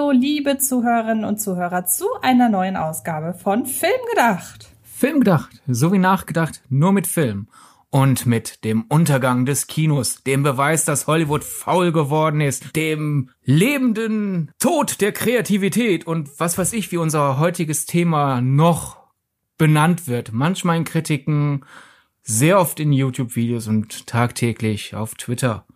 Hallo, liebe Zuhörerinnen und Zuhörer zu einer neuen Ausgabe von Filmgedacht. Filmgedacht, so wie nachgedacht, nur mit Film. Und mit dem Untergang des Kinos, dem Beweis, dass Hollywood faul geworden ist, dem lebenden Tod der Kreativität und was weiß ich, wie unser heutiges Thema noch benannt wird. Manchmal in Kritiken, sehr oft in YouTube-Videos und tagtäglich auf Twitter.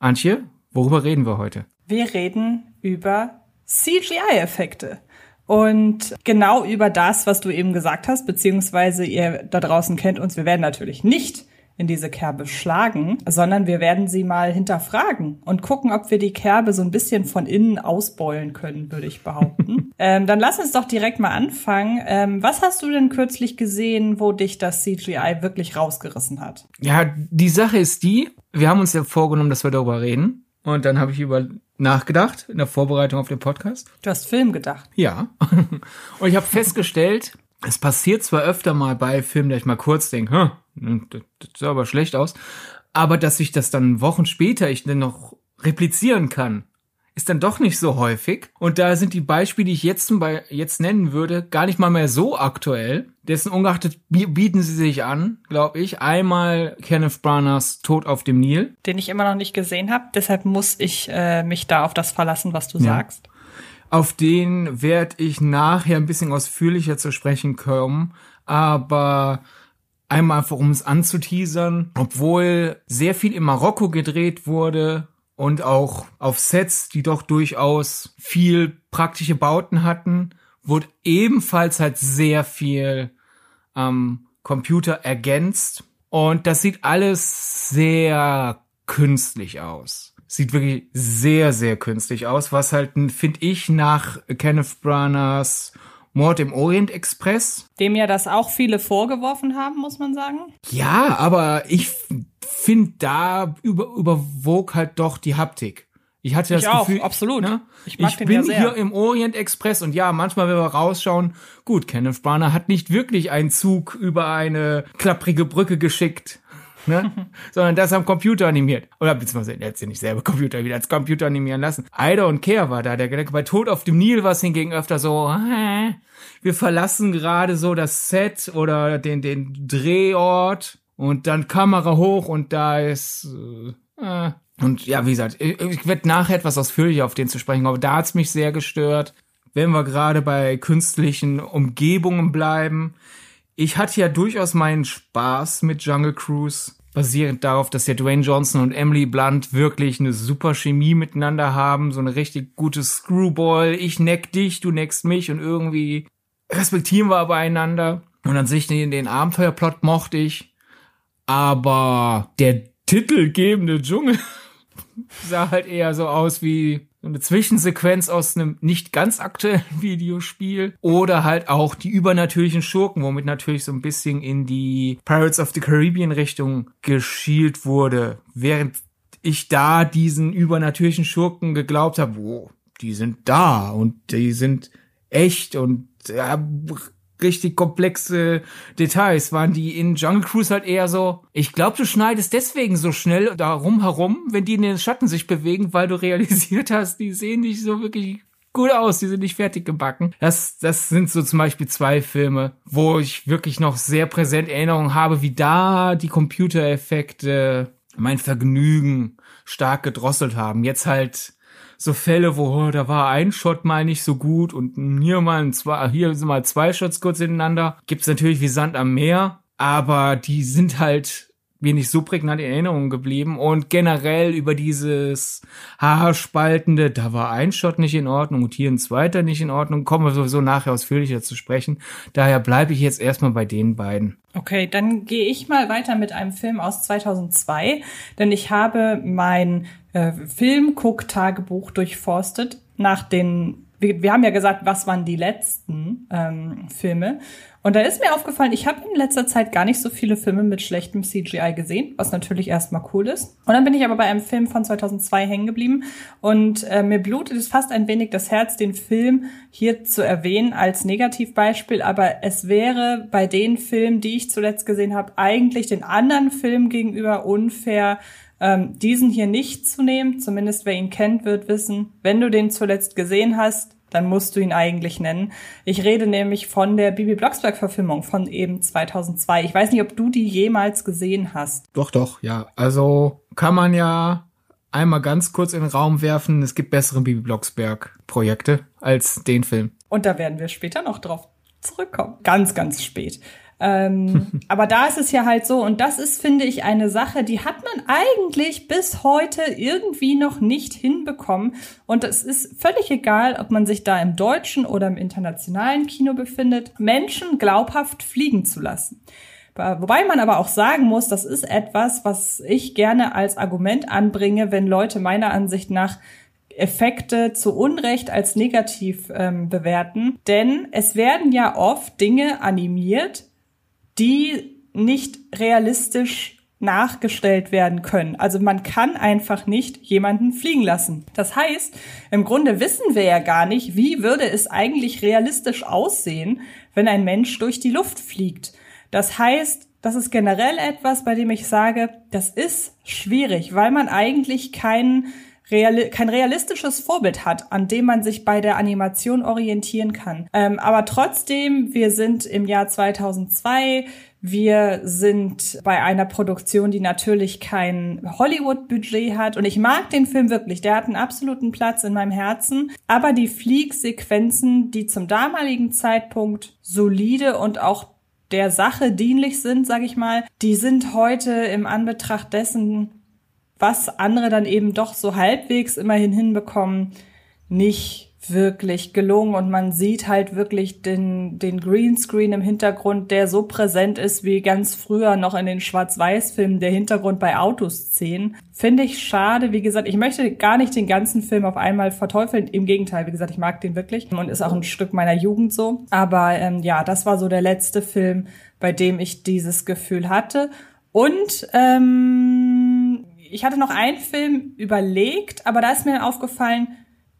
Antje, worüber reden wir heute? Wir reden über CGI-Effekte. Und genau über das, was du eben gesagt hast, beziehungsweise ihr da draußen kennt uns, wir werden natürlich nicht in diese Kerbe schlagen, sondern wir werden sie mal hinterfragen und gucken, ob wir die Kerbe so ein bisschen von innen ausbeulen können, würde ich behaupten. ähm, dann lass uns doch direkt mal anfangen. Ähm, was hast du denn kürzlich gesehen, wo dich das CGI wirklich rausgerissen hat? Ja, die Sache ist die, wir haben uns ja vorgenommen, dass wir darüber reden. Und dann habe ich über nachgedacht in der Vorbereitung auf den Podcast. Du hast Film gedacht. Ja. Und ich habe festgestellt, es passiert zwar öfter mal bei Filmen, dass ich mal kurz denke, das sah aber schlecht aus, aber dass ich das dann Wochen später ich dann noch replizieren kann, ist dann doch nicht so häufig. Und da sind die Beispiele, die ich jetzt, jetzt nennen würde, gar nicht mal mehr so aktuell. Dessen ungeachtet bieten sie sich an, glaube ich. Einmal Kenneth Branaghs Tod auf dem Nil. Den ich immer noch nicht gesehen habe. Deshalb muss ich äh, mich da auf das verlassen, was du ja. sagst. Auf den werde ich nachher ein bisschen ausführlicher zu sprechen kommen. Aber einmal einfach um es anzuteasern, obwohl sehr viel in Marokko gedreht wurde und auch auf Sets, die doch durchaus viel praktische Bauten hatten, wurde ebenfalls halt sehr viel am Computer ergänzt. Und das sieht alles sehr künstlich aus. Sieht wirklich sehr, sehr künstlich aus, was halt, finde ich, nach Kenneth Branaghs Mord im Orient Express. Dem ja das auch viele vorgeworfen haben, muss man sagen. Ja, aber ich finde, da über, überwog halt doch die Haptik. Ich hatte das ich Gefühl, auch, absolut. Ne? Ich, ich bin ja hier im Orient Express und ja, manchmal, wenn wir rausschauen, gut, Kenneth Branagh hat nicht wirklich einen Zug über eine klapprige Brücke geschickt, ne? sondern das am Computer animiert. Oder beziehungsweise, er hat sie nicht selber Computer wieder als Computer animieren lassen. Ida und Care war da, der Gedanke bei Tod auf dem Nil war es hingegen öfter so, äh, wir verlassen gerade so das Set oder den, den Drehort und dann Kamera hoch und da ist äh, und ja, wie gesagt, ich, ich werde nachher etwas ausführlicher auf den zu sprechen, aber da hat's mich sehr gestört. Wenn wir gerade bei künstlichen Umgebungen bleiben, ich hatte ja durchaus meinen Spaß mit Jungle Cruise, basierend darauf, dass ja Dwayne Johnson und Emily Blunt wirklich eine super Chemie miteinander haben, so eine richtig gute Screwball, ich neck dich, du neckst mich und irgendwie respektieren wir aber einander. Und an sich den, den Abenteuerplot mochte ich, aber der titelgebende Dschungel sah halt eher so aus wie eine Zwischensequenz aus einem nicht ganz aktuellen Videospiel oder halt auch die übernatürlichen Schurken, womit natürlich so ein bisschen in die Pirates of the Caribbean Richtung geschielt wurde, während ich da diesen übernatürlichen Schurken geglaubt habe, wo die sind da und die sind echt und ja, richtig komplexe Details waren die in Jungle Cruise halt eher so, ich glaube, du schneidest deswegen so schnell darum herum, wenn die in den Schatten sich bewegen, weil du realisiert hast, die sehen nicht so wirklich gut aus, die sind nicht fertig gebacken. Das, das sind so zum Beispiel zwei Filme, wo ich wirklich noch sehr präsent Erinnerungen habe, wie da die Computereffekte mein Vergnügen stark gedrosselt haben. Jetzt halt so Fälle, wo oh, da war ein Shot mal nicht so gut und hier mal zwei, hier sind mal zwei Shots kurz hintereinander. Gibt's natürlich wie Sand am Meer, aber die sind halt mir nicht so prägnant in Erinnerung geblieben und generell über dieses Haarspaltende, da war ein Shot nicht in Ordnung und hier ein zweiter nicht in Ordnung, kommen wir sowieso nachher ausführlicher zu sprechen. Daher bleibe ich jetzt erstmal bei den beiden. Okay, dann gehe ich mal weiter mit einem Film aus 2002, denn ich habe mein äh, Filmguck-Tagebuch durchforstet nach den wir, wir haben ja gesagt, was waren die letzten ähm, Filme. Und da ist mir aufgefallen, ich habe in letzter Zeit gar nicht so viele Filme mit schlechtem CGI gesehen, was natürlich erstmal cool ist. Und dann bin ich aber bei einem Film von 2002 hängen geblieben und äh, mir blutet es fast ein wenig das Herz, den Film hier zu erwähnen als Negativbeispiel, aber es wäre bei den Filmen, die ich zuletzt gesehen habe, eigentlich den anderen Filmen gegenüber unfair, ähm, diesen hier nicht zu nehmen. Zumindest wer ihn kennt, wird wissen, wenn du den zuletzt gesehen hast, dann musst du ihn eigentlich nennen. Ich rede nämlich von der Bibi Blocksberg-Verfilmung von eben 2002. Ich weiß nicht, ob du die jemals gesehen hast. Doch, doch, ja. Also kann man ja einmal ganz kurz in den Raum werfen. Es gibt bessere Bibi Blocksberg-Projekte als den Film. Und da werden wir später noch drauf zurückkommen. Ganz, ganz spät. Ähm, aber da ist es ja halt so, und das ist, finde ich, eine Sache, die hat man eigentlich bis heute irgendwie noch nicht hinbekommen. Und es ist völlig egal, ob man sich da im deutschen oder im internationalen Kino befindet, Menschen glaubhaft fliegen zu lassen. Wobei man aber auch sagen muss, das ist etwas, was ich gerne als Argument anbringe, wenn Leute meiner Ansicht nach Effekte zu Unrecht als negativ ähm, bewerten. Denn es werden ja oft Dinge animiert, die nicht realistisch nachgestellt werden können. Also man kann einfach nicht jemanden fliegen lassen. Das heißt, im Grunde wissen wir ja gar nicht, wie würde es eigentlich realistisch aussehen, wenn ein Mensch durch die Luft fliegt. Das heißt, das ist generell etwas, bei dem ich sage, das ist schwierig, weil man eigentlich keinen reali kein realistisches Vorbild hat, an dem man sich bei der Animation orientieren kann. Ähm, aber trotzdem, wir sind im Jahr 2002, wir sind bei einer Produktion, die natürlich kein Hollywood-Budget hat. Und ich mag den Film wirklich. Der hat einen absoluten Platz in meinem Herzen. Aber die Fliegsequenzen, die zum damaligen Zeitpunkt solide und auch der Sache dienlich sind, sag ich mal, die sind heute im Anbetracht dessen, was andere dann eben doch so halbwegs immerhin hinbekommen, nicht wirklich gelungen und man sieht halt wirklich den, den Greenscreen im Hintergrund, der so präsent ist wie ganz früher noch in den Schwarz-Weiß-Filmen, der Hintergrund bei Autoszenen. Finde ich schade. Wie gesagt, ich möchte gar nicht den ganzen Film auf einmal verteufeln. Im Gegenteil, wie gesagt, ich mag den wirklich und ist auch ein Stück meiner Jugend so. Aber ähm, ja, das war so der letzte Film, bei dem ich dieses Gefühl hatte. Und ähm, ich hatte noch einen Film überlegt, aber da ist mir aufgefallen,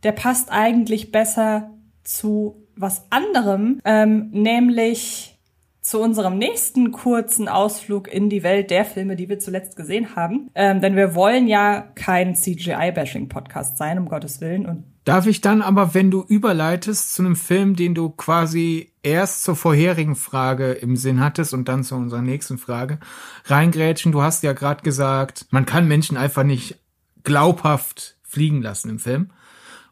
der passt eigentlich besser zu was anderem, ähm, nämlich zu unserem nächsten kurzen Ausflug in die Welt der Filme, die wir zuletzt gesehen haben. Ähm, denn wir wollen ja kein CGI-Bashing-Podcast sein, um Gottes Willen. Und Darf ich dann aber, wenn du überleitest zu einem Film, den du quasi erst zur vorherigen Frage im Sinn hattest und dann zu unserer nächsten Frage, reingrätschen? Du hast ja gerade gesagt, man kann Menschen einfach nicht glaubhaft fliegen lassen im Film.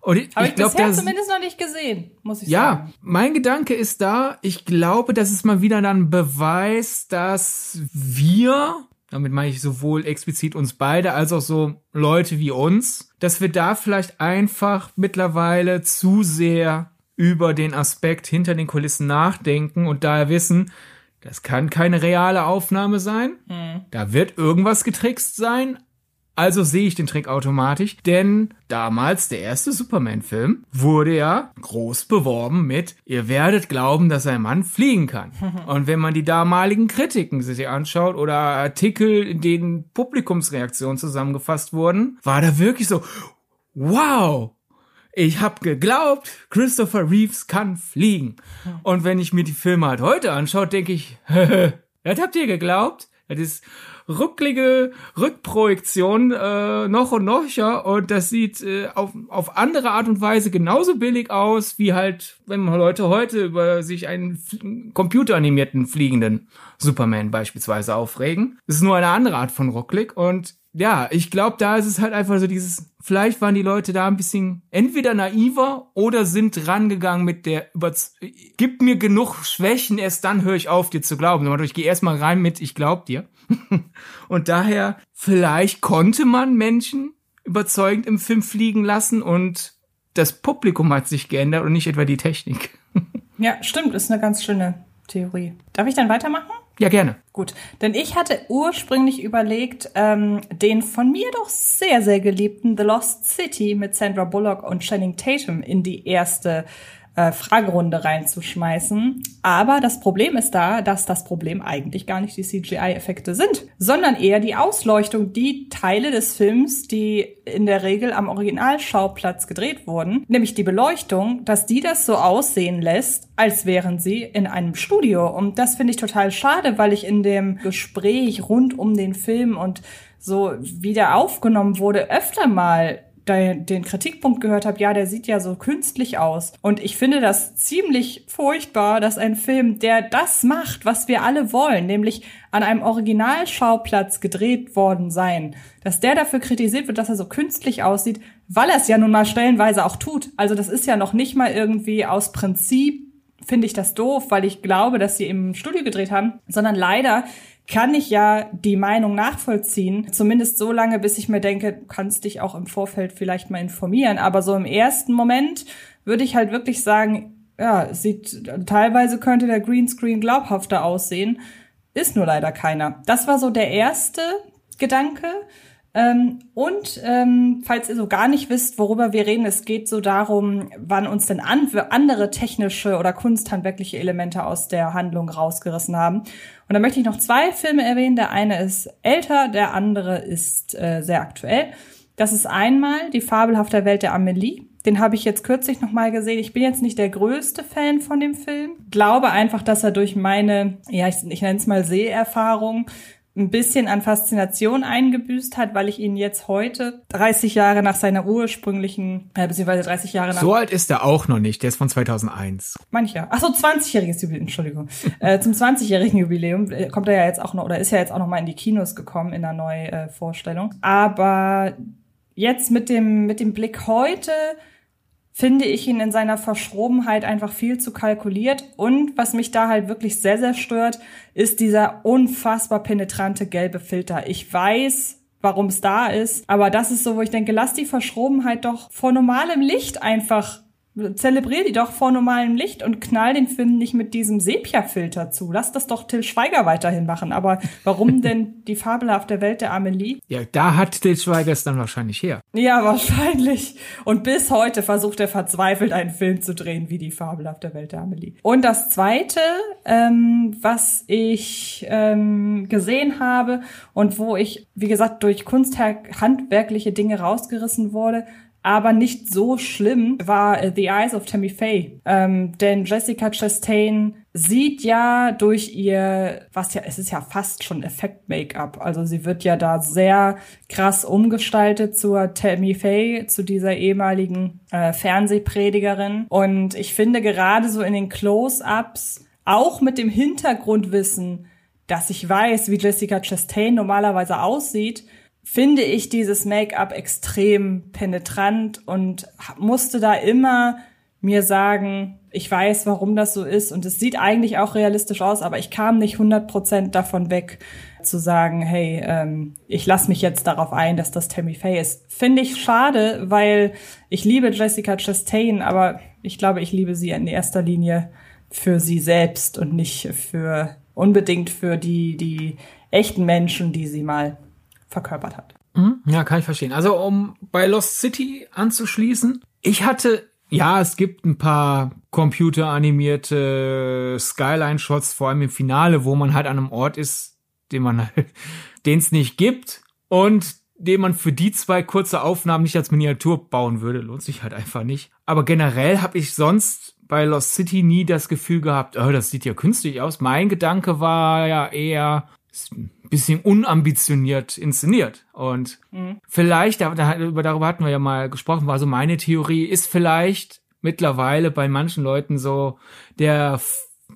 Und ich, Habe ich, ich glaub, bisher zumindest noch nicht gesehen, muss ich ja, sagen. Ja, mein Gedanke ist da, ich glaube, das ist mal wieder dann Beweis, dass wir damit meine ich sowohl explizit uns beide als auch so Leute wie uns, dass wir da vielleicht einfach mittlerweile zu sehr über den Aspekt hinter den Kulissen nachdenken und daher wissen, das kann keine reale Aufnahme sein. Mhm. Da wird irgendwas getrickst sein, also sehe ich den Trick automatisch, denn damals der erste Superman-Film wurde ja groß beworben mit, ihr werdet glauben, dass ein Mann fliegen kann. Und wenn man die damaligen Kritiken sich anschaut oder Artikel, in denen Publikumsreaktionen zusammengefasst wurden, war da wirklich so, wow, ich hab geglaubt, Christopher Reeves kann fliegen. Und wenn ich mir die Filme halt heute anschaue, denke ich, das habt ihr geglaubt? Das ist rucklige Rückprojektion äh, noch und nöcher und das sieht äh, auf, auf andere Art und Weise genauso billig aus, wie halt, wenn Leute heute über sich einen computeranimierten fliegenden Superman beispielsweise aufregen. Es ist nur eine andere Art von rucklig und ja, ich glaube, da ist es halt einfach so dieses, vielleicht waren die Leute da ein bisschen entweder naiver oder sind rangegangen mit der über gib mir genug Schwächen, erst dann höre ich auf, dir zu glauben. Ich gehe erstmal rein mit, ich glaub dir. und daher, vielleicht konnte man Menschen überzeugend im Film fliegen lassen und das Publikum hat sich geändert und nicht etwa die Technik. ja, stimmt, ist eine ganz schöne Theorie. Darf ich dann weitermachen? Ja, gerne. Gut, denn ich hatte ursprünglich überlegt, ähm, den von mir doch sehr, sehr geliebten The Lost City mit Sandra Bullock und Channing Tatum in die erste äh, Fragerunde reinzuschmeißen. Aber das Problem ist da, dass das Problem eigentlich gar nicht die CGI-Effekte sind, sondern eher die Ausleuchtung, die Teile des Films, die in der Regel am Originalschauplatz gedreht wurden, nämlich die Beleuchtung, dass die das so aussehen lässt, als wären sie in einem Studio. Und das finde ich total schade, weil ich in dem Gespräch rund um den Film und so wie der aufgenommen wurde, öfter mal den Kritikpunkt gehört habe, ja, der sieht ja so künstlich aus. Und ich finde das ziemlich furchtbar, dass ein Film, der das macht, was wir alle wollen, nämlich an einem Originalschauplatz gedreht worden sein, dass der dafür kritisiert wird, dass er so künstlich aussieht, weil er es ja nun mal stellenweise auch tut. Also das ist ja noch nicht mal irgendwie aus Prinzip finde ich das doof, weil ich glaube, dass sie im Studio gedreht haben, sondern leider kann ich ja die Meinung nachvollziehen. Zumindest so lange, bis ich mir denke, du kannst dich auch im Vorfeld vielleicht mal informieren. Aber so im ersten Moment würde ich halt wirklich sagen, ja, sieht, teilweise könnte der Greenscreen glaubhafter aussehen. Ist nur leider keiner. Das war so der erste Gedanke. Ähm, und ähm, falls ihr so gar nicht wisst, worüber wir reden, es geht so darum, wann uns denn an andere technische oder kunsthandwerkliche Elemente aus der Handlung rausgerissen haben. Und da möchte ich noch zwei Filme erwähnen. Der eine ist älter, der andere ist äh, sehr aktuell. Das ist einmal die fabelhafte Welt der Amelie. Den habe ich jetzt kürzlich noch mal gesehen. Ich bin jetzt nicht der größte Fan von dem Film. Glaube einfach, dass er durch meine, ja, ich, ich nenne es mal Seherfahrung, ein bisschen an Faszination eingebüßt hat, weil ich ihn jetzt heute, 30 Jahre nach seiner ursprünglichen, äh, beziehungsweise 30 Jahre nach... So alt ist er auch noch nicht, der ist von 2001. Mancher. Ach so, 20-jähriges Jubiläum, Entschuldigung. äh, zum 20-jährigen Jubiläum äh, kommt er ja jetzt auch noch, oder ist ja jetzt auch noch mal in die Kinos gekommen in einer Neuvorstellung. Aber jetzt mit dem, mit dem Blick heute finde ich ihn in seiner Verschrobenheit einfach viel zu kalkuliert. Und was mich da halt wirklich sehr, sehr stört, ist dieser unfassbar penetrante gelbe Filter. Ich weiß, warum es da ist, aber das ist so, wo ich denke, lass die Verschrobenheit doch vor normalem Licht einfach zelebrier die doch vor normalem Licht und knall den Film nicht mit diesem Sepia-Filter zu. Lass das doch Till Schweiger weiterhin machen. Aber warum denn die fabelhafte Welt der Amelie? Ja, da hat Till Schweiger es dann wahrscheinlich her. Ja, wahrscheinlich. Und bis heute versucht er verzweifelt einen Film zu drehen wie die fabelhafte Welt der Amelie. Und das Zweite, ähm, was ich ähm, gesehen habe und wo ich, wie gesagt, durch kunsthandwerkliche Dinge rausgerissen wurde, aber nicht so schlimm war äh, The Eyes of Tammy Faye. Ähm, denn Jessica Chastain sieht ja durch ihr, was ja, es ist ja fast schon Effekt-Make-up. Also sie wird ja da sehr krass umgestaltet zur Tammy Faye, zu dieser ehemaligen äh, Fernsehpredigerin. Und ich finde gerade so in den Close-Ups, auch mit dem Hintergrundwissen, dass ich weiß, wie Jessica Chastain normalerweise aussieht, finde ich dieses Make-up extrem penetrant und musste da immer mir sagen, ich weiß, warum das so ist und es sieht eigentlich auch realistisch aus, aber ich kam nicht 100% davon weg zu sagen, hey, ähm, ich lasse mich jetzt darauf ein, dass das Tammy Faye ist. Finde ich schade, weil ich liebe Jessica Chastain, aber ich glaube, ich liebe sie in erster Linie für sie selbst und nicht für unbedingt für die die echten Menschen, die sie mal verkörpert hat. Mhm. Ja, kann ich verstehen. Also um bei Lost City anzuschließen, ich hatte, ja, es gibt ein paar computeranimierte Skyline-Shots, vor allem im Finale, wo man halt an einem Ort ist, den man halt, den es nicht gibt und den man für die zwei kurze Aufnahmen nicht als Miniatur bauen würde, lohnt sich halt einfach nicht. Aber generell habe ich sonst bei Lost City nie das Gefühl gehabt, oh, das sieht ja künstlich aus. Mein Gedanke war ja eher, bisschen unambitioniert inszeniert. Und mhm. vielleicht, darüber hatten wir ja mal gesprochen, war so meine Theorie, ist vielleicht mittlerweile bei manchen Leuten so der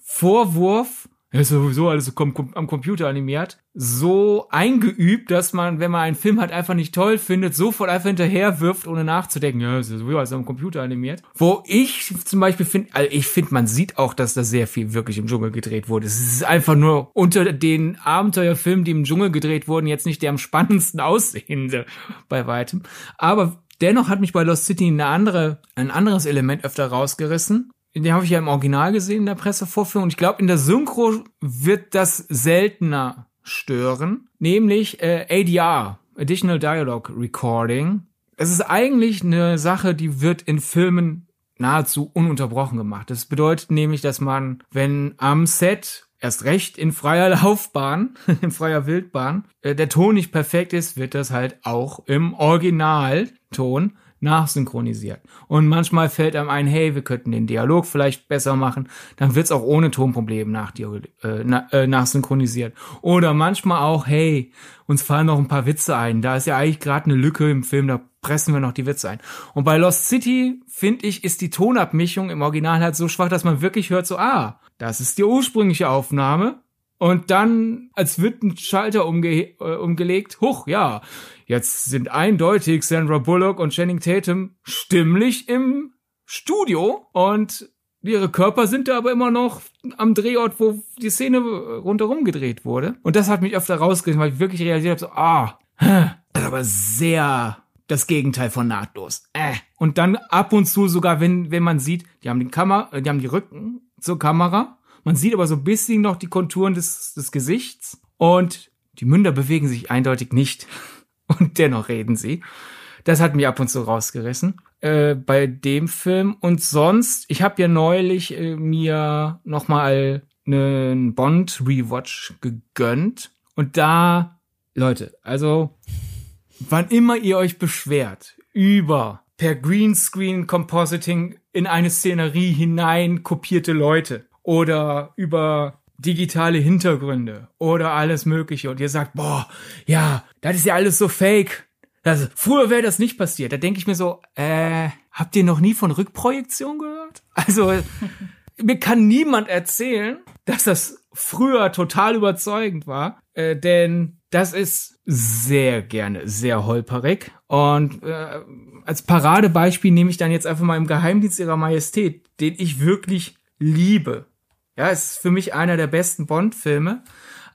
Vorwurf, ist sowieso alles am Computer animiert, so eingeübt, dass man, wenn man einen Film halt einfach nicht toll findet, sofort einfach hinterher wirft, ohne nachzudenken, ja, ist sowieso alles am Computer animiert. Wo ich zum Beispiel finde, also ich finde, man sieht auch, dass da sehr viel wirklich im Dschungel gedreht wurde. Es ist einfach nur unter den Abenteuerfilmen, die im Dschungel gedreht wurden, jetzt nicht der am spannendsten aussehende bei weitem. Aber dennoch hat mich bei Lost City eine andere, ein anderes Element öfter rausgerissen den habe ich ja im Original gesehen in der Pressevorführung. Ich glaube, in der Synchro wird das seltener stören, nämlich äh, ADR, Additional Dialogue Recording. Es ist eigentlich eine Sache, die wird in Filmen nahezu ununterbrochen gemacht. Das bedeutet nämlich, dass man, wenn am Set erst recht in freier Laufbahn, in freier Wildbahn, äh, der Ton nicht perfekt ist, wird das halt auch im Originalton nachsynchronisiert. Und manchmal fällt einem ein, hey, wir könnten den Dialog vielleicht besser machen. Dann wird's auch ohne Tonprobleme nach, äh, äh, nachsynchronisiert. Oder manchmal auch, hey, uns fallen noch ein paar Witze ein. Da ist ja eigentlich gerade eine Lücke im Film, da pressen wir noch die Witze ein. Und bei Lost City, finde ich, ist die Tonabmischung im Original halt so schwach, dass man wirklich hört so, ah, das ist die ursprüngliche Aufnahme. Und dann, als wird ein Schalter umge äh, umgelegt, huch, ja, jetzt sind eindeutig Sandra Bullock und Channing Tatum stimmlich im Studio und ihre Körper sind da aber immer noch am Drehort, wo die Szene rundherum gedreht wurde. Und das hat mich öfter rausgerissen, weil ich wirklich realisiert habe, so, ah, das ist aber sehr das Gegenteil von nahtlos. Äh. Und dann ab und zu sogar, wenn, wenn man sieht, die haben die Kamera, die haben die Rücken zur Kamera. Man sieht aber so ein bisschen noch die Konturen des, des Gesichts. Und die Münder bewegen sich eindeutig nicht. Und dennoch reden sie. Das hat mich ab und zu rausgerissen äh, bei dem Film. Und sonst, ich habe ja neulich äh, mir noch mal einen Bond Rewatch gegönnt. Und da, Leute, also wann immer ihr euch beschwert über per Greenscreen Compositing in eine Szenerie hinein kopierte Leute oder über digitale Hintergründe oder alles mögliche und ihr sagt, boah, ja, das ist ja alles so fake. Das, früher wäre das nicht passiert. Da denke ich mir so, äh, habt ihr noch nie von Rückprojektion gehört? Also, mir kann niemand erzählen, dass das früher total überzeugend war, äh, denn das ist sehr gerne sehr holperig. Und äh, als Paradebeispiel nehme ich dann jetzt einfach mal im Geheimdienst ihrer Majestät, den ich wirklich liebe. Ja, ist für mich einer der besten Bond-Filme.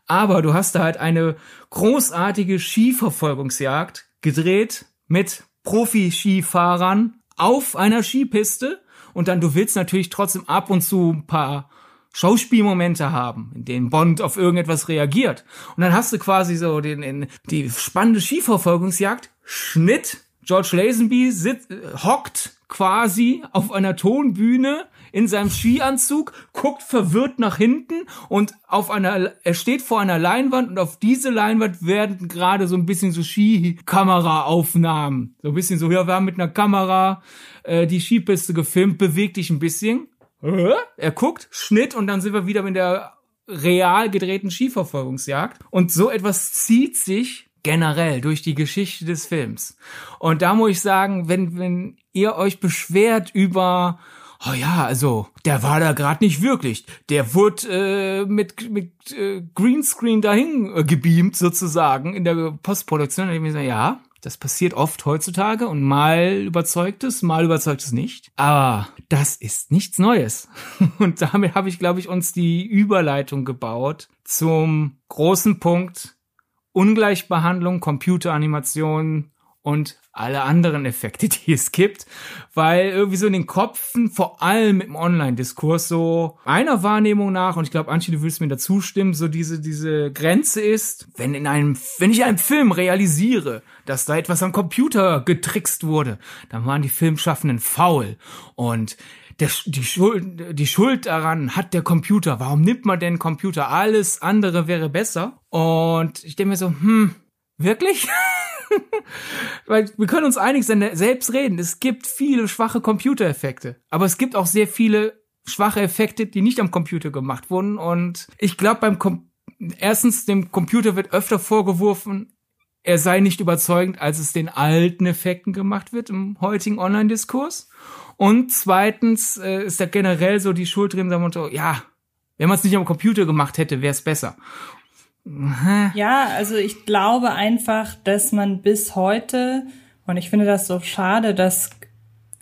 Aber du hast da halt eine großartige Skiverfolgungsjagd gedreht mit Profi-Skifahrern auf einer Skipiste. Und dann, du willst natürlich trotzdem ab und zu ein paar Schauspielmomente haben, in denen Bond auf irgendetwas reagiert. Und dann hast du quasi so den, den die spannende Skiverfolgungsjagd, Schnitt, George Lazenby sit, hockt quasi auf einer Tonbühne in seinem Skianzug, guckt verwirrt nach hinten und auf einer, er steht vor einer Leinwand und auf diese Leinwand werden gerade so ein bisschen so Skikamera-Aufnahmen. So ein bisschen so, ja, wir haben mit einer Kamera äh, die Skipiste gefilmt, bewegt dich ein bisschen. Er guckt, Schnitt und dann sind wir wieder mit der real gedrehten Skiverfolgungsjagd. Und so etwas zieht sich generell durch die Geschichte des Films. Und da muss ich sagen, wenn, wenn ihr euch beschwert über oh ja, also, der war da gerade nicht wirklich. Der wurde äh, mit, mit äh, Greenscreen dahin äh, gebeamt, sozusagen, in der Postproduktion. Und ich mir so, ja, das passiert oft heutzutage und mal überzeugt es, mal überzeugt es nicht. Aber das ist nichts Neues. Und damit habe ich, glaube ich, uns die Überleitung gebaut zum großen Punkt Ungleichbehandlung, Computeranimation und alle anderen Effekte, die es gibt, weil irgendwie so in den Kopfen, vor allem im Online-Diskurs, so einer Wahrnehmung nach, und ich glaube, Anchi, du willst mir dazu stimmen, so diese, diese Grenze ist, wenn in einem, wenn ich in einem Film realisiere, dass da etwas am Computer getrickst wurde, dann waren die Filmschaffenden faul. Und der, die, Schuld, die Schuld daran hat der Computer. Warum nimmt man denn Computer? Alles andere wäre besser. Und ich denke mir so, hm, wirklich? Weil wir können uns einig sein, selbst reden. Es gibt viele schwache Computereffekte. Aber es gibt auch sehr viele schwache Effekte, die nicht am Computer gemacht wurden. Und ich glaube, beim Com erstens, dem Computer wird öfter vorgeworfen, er sei nicht überzeugend, als es den alten Effekten gemacht wird im heutigen Online-Diskurs. Und zweitens äh, ist da generell so die Schuld drin, sagen wir ja, wenn man es nicht am Computer gemacht hätte, wäre es besser. Ja, also ich glaube einfach, dass man bis heute, und ich finde das so schade, dass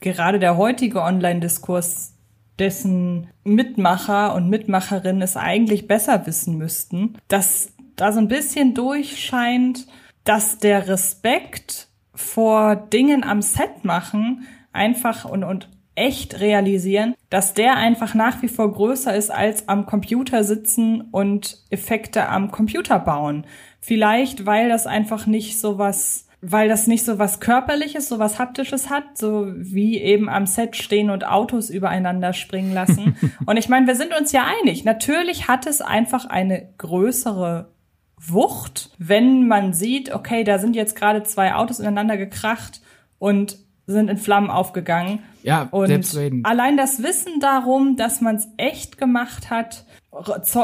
gerade der heutige Online-Diskurs dessen Mitmacher und Mitmacherinnen es eigentlich besser wissen müssten, dass da so ein bisschen durchscheint, dass der Respekt vor Dingen am Set machen einfach und, und echt realisieren, dass der einfach nach wie vor größer ist als am Computer sitzen und Effekte am Computer bauen. Vielleicht, weil das einfach nicht so was weil das nicht so was körperliches, so was haptisches hat, so wie eben am Set stehen und Autos übereinander springen lassen. und ich meine, wir sind uns ja einig. Natürlich hat es einfach eine größere Wucht, wenn man sieht, okay, da sind jetzt gerade zwei Autos ineinander gekracht und sind in Flammen aufgegangen. Ja, und selbstredend. allein das Wissen darum, dass man es echt gemacht hat,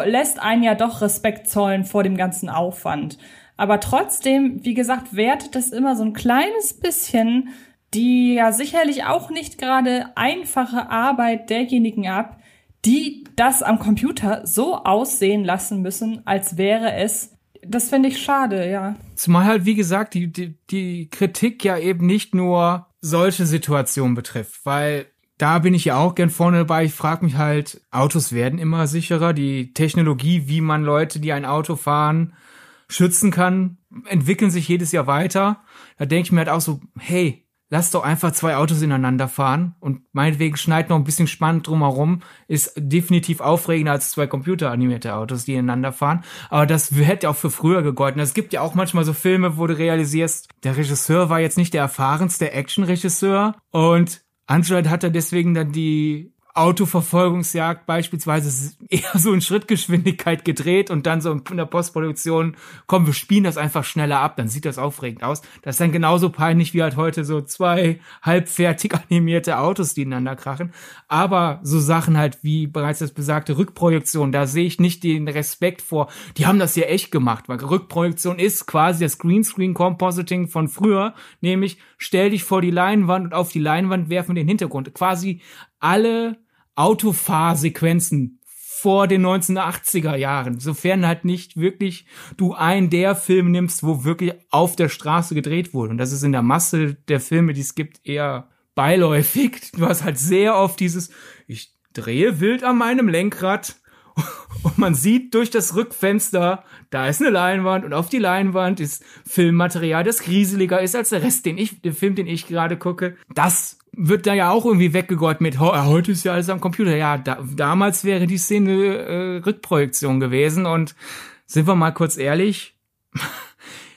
lässt einen ja doch Respekt zollen vor dem ganzen Aufwand. Aber trotzdem, wie gesagt, wertet es immer so ein kleines bisschen die ja sicherlich auch nicht gerade einfache Arbeit derjenigen ab, die das am Computer so aussehen lassen müssen, als wäre es das finde ich schade, ja. Zumal halt, wie gesagt, die, die, die Kritik ja eben nicht nur solche Situationen betrifft, weil da bin ich ja auch gern vorne dabei. Ich frage mich halt, Autos werden immer sicherer. Die Technologie, wie man Leute, die ein Auto fahren, schützen kann, entwickeln sich jedes Jahr weiter. Da denke ich mir halt auch so, hey, lass doch einfach zwei Autos ineinander fahren und meinetwegen schneit noch ein bisschen spannend drumherum, ist definitiv aufregender als zwei computeranimierte Autos, die ineinander fahren. Aber das hätte auch für früher gegolten. Es gibt ja auch manchmal so Filme, wo du realisierst, der Regisseur war jetzt nicht der erfahrenste Actionregisseur und anscheinend hat er deswegen dann die Autoverfolgungsjagd beispielsweise eher so in Schrittgeschwindigkeit gedreht und dann so in der Postproduktion, komm, wir spielen das einfach schneller ab, dann sieht das aufregend aus. Das ist dann genauso peinlich wie halt heute so zwei halbfertig animierte Autos, die ineinander krachen. Aber so Sachen halt wie bereits das besagte Rückprojektion, da sehe ich nicht den Respekt vor. Die haben das ja echt gemacht, weil Rückprojektion ist quasi das Greenscreen Compositing von früher, nämlich stell dich vor die Leinwand und auf die Leinwand werfen den Hintergrund. Quasi alle Autofahrsequenzen vor den 1980er Jahren, sofern halt nicht wirklich du einen der Filme nimmst, wo wirklich auf der Straße gedreht wurde. Und das ist in der Masse der Filme, die es gibt, eher beiläufig. Du hast halt sehr oft dieses, ich drehe wild an meinem Lenkrad und man sieht durch das Rückfenster, da ist eine Leinwand und auf die Leinwand ist Filmmaterial, das grieseliger ist als der Rest, den ich, der Film, den ich gerade gucke. Das wird da ja auch irgendwie weggegolten mit, heute ist ja alles am Computer. Ja, da, damals wäre die Szene äh, Rückprojektion gewesen und sind wir mal kurz ehrlich,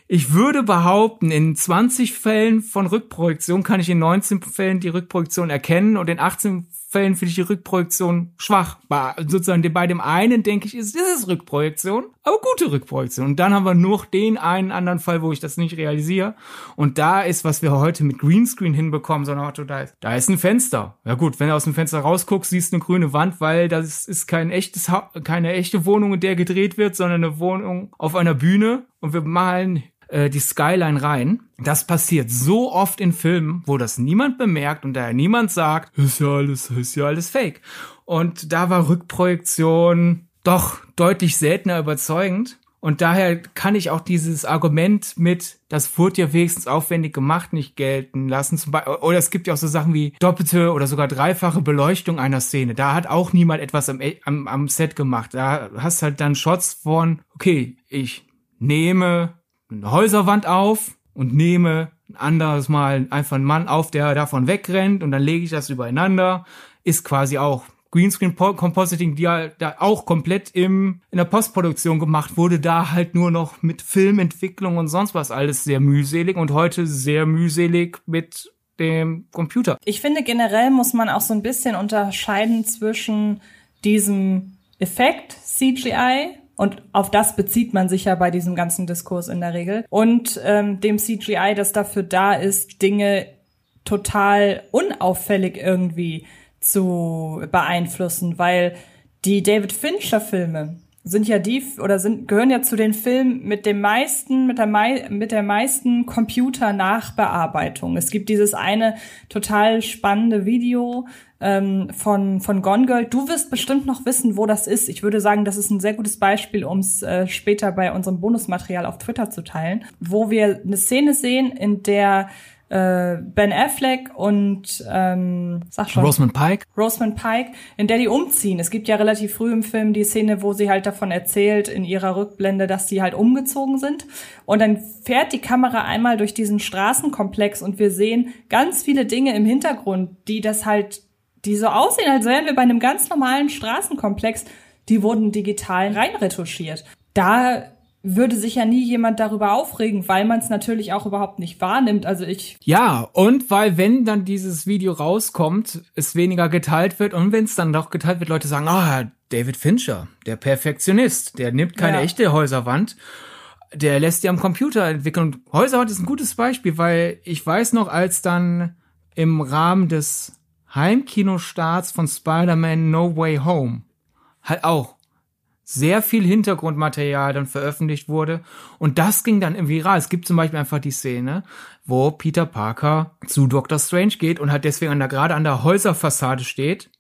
ich würde behaupten, in 20 Fällen von Rückprojektion kann ich in 19 Fällen die Rückprojektion erkennen und in 18 Fällen finde ich die Rückprojektion schwach. Bei, sozusagen bei dem einen denke ich, ist, ist es Rückprojektion, aber gute Rückprojektion. Und dann haben wir noch den einen anderen Fall, wo ich das nicht realisiere. Und da ist, was wir heute mit Greenscreen hinbekommen, so ein da ist, da ist ein Fenster. Ja gut, wenn du aus dem Fenster rausguckst, siehst du eine grüne Wand, weil das ist kein echtes, keine echte Wohnung, in der gedreht wird, sondern eine Wohnung auf einer Bühne. Und wir malen äh, die Skyline rein. Das passiert so oft in Filmen, wo das niemand bemerkt und daher niemand sagt, ist ja alles, ist ja alles fake. Und da war Rückprojektion doch deutlich seltener überzeugend. Und daher kann ich auch dieses Argument mit, das wurde ja wenigstens aufwendig gemacht, nicht gelten lassen. Zum oder es gibt ja auch so Sachen wie doppelte oder sogar dreifache Beleuchtung einer Szene. Da hat auch niemand etwas am, am, am Set gemacht. Da hast halt dann Shots von, okay, ich nehme eine Häuserwand auf und nehme ein anderes Mal einfach einen Mann auf, der davon wegrennt und dann lege ich das übereinander. Ist quasi auch Greenscreen Compositing, die ja da auch komplett im, in der Postproduktion gemacht wurde, da halt nur noch mit Filmentwicklung und sonst was alles sehr mühselig und heute sehr mühselig mit dem Computer. Ich finde generell muss man auch so ein bisschen unterscheiden zwischen diesem Effekt CGI und auf das bezieht man sich ja bei diesem ganzen Diskurs in der Regel. Und ähm, dem CGI, das dafür da ist, Dinge total unauffällig irgendwie zu beeinflussen, weil die David Fincher Filme sind ja die oder sind gehören ja zu den Filmen mit dem meisten mit der mei mit der meisten Computernachbearbeitung. Es gibt dieses eine total spannende Video ähm, von, von Gone Girl. Du wirst bestimmt noch wissen, wo das ist. Ich würde sagen, das ist ein sehr gutes Beispiel, um es äh, später bei unserem Bonusmaterial auf Twitter zu teilen, wo wir eine Szene sehen, in der äh, Ben Affleck und ähm, sag schon, Rosamund Pike. Rosamund Pike, in der die umziehen. Es gibt ja relativ früh im Film die Szene, wo sie halt davon erzählt in ihrer Rückblende, dass sie halt umgezogen sind. Und dann fährt die Kamera einmal durch diesen Straßenkomplex und wir sehen ganz viele Dinge im Hintergrund, die das halt die so aussehen, als wären wir bei einem ganz normalen Straßenkomplex, die wurden digital reinretuschiert. Da würde sich ja nie jemand darüber aufregen, weil man es natürlich auch überhaupt nicht wahrnimmt. Also ich. Ja, und weil wenn dann dieses Video rauskommt, es weniger geteilt wird und wenn es dann doch geteilt wird, Leute sagen, ah, oh, David Fincher, der Perfektionist, der nimmt keine ja. echte Häuserwand. Der lässt die am Computer entwickeln. Und Häuserwand ist ein gutes Beispiel, weil ich weiß noch, als dann im Rahmen des Heimkinostarts von Spider-Man No Way Home halt auch sehr viel Hintergrundmaterial dann veröffentlicht wurde. Und das ging dann im Viral. Es gibt zum Beispiel einfach die Szene, wo Peter Parker zu Doctor Strange geht und halt deswegen an der, gerade an der Häuserfassade steht,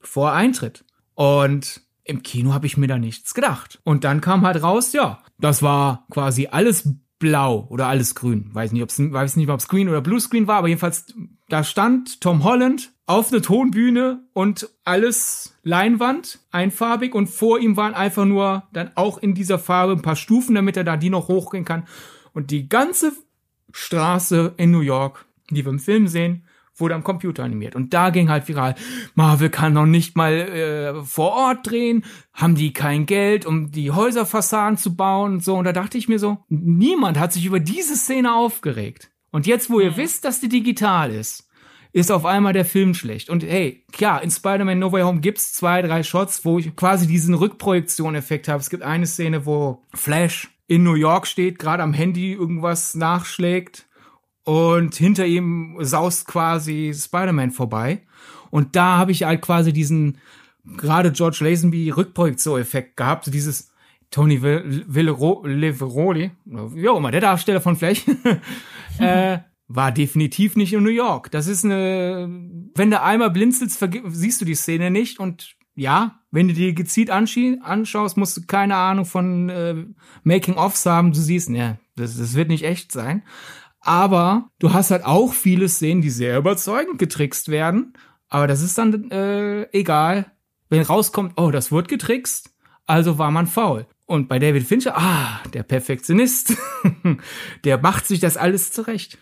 bevor er eintritt. Und im Kino habe ich mir da nichts gedacht. Und dann kam halt raus, ja, das war quasi alles blau oder alles grün. Weiß nicht, ob's, weiß nicht, ob es green oder blue screen war, aber jedenfalls da stand Tom Holland auf eine Tonbühne und alles Leinwand, einfarbig und vor ihm waren einfach nur dann auch in dieser Farbe ein paar Stufen, damit er da die noch hochgehen kann. Und die ganze Straße in New York, die wir im Film sehen, wurde am Computer animiert. Und da ging halt viral, Marvel kann noch nicht mal äh, vor Ort drehen, haben die kein Geld, um die Häuserfassaden zu bauen und so. Und da dachte ich mir so, niemand hat sich über diese Szene aufgeregt. Und jetzt, wo ihr mhm. wisst, dass die digital ist, ist auf einmal der Film schlecht. Und hey, klar, in Spider-Man No Way Home gibt's zwei, drei Shots, wo ich quasi diesen Rückprojektion-Effekt habe. Es gibt eine Szene, wo Flash in New York steht, gerade am Handy irgendwas nachschlägt und hinter ihm saust quasi Spider-Man vorbei. Und da habe ich halt quasi diesen gerade George Lazenby Rückprojektion-Effekt gehabt, dieses Tony Leveroli, wie auch immer, der Darsteller von Flash, äh, war definitiv nicht in New York. Das ist eine, wenn du einmal blinzelst, siehst du die Szene nicht und ja, wenn du dir gezielt anschaust, musst du keine Ahnung von äh, Making-ofs haben. Du siehst, ne, das, das wird nicht echt sein. Aber du hast halt auch viele Szenen, die sehr überzeugend getrickst werden. Aber das ist dann äh, egal. Wenn rauskommt, oh, das wird getrickst, also war man faul. Und bei David Fincher, ah, der Perfektionist, der macht sich das alles zurecht.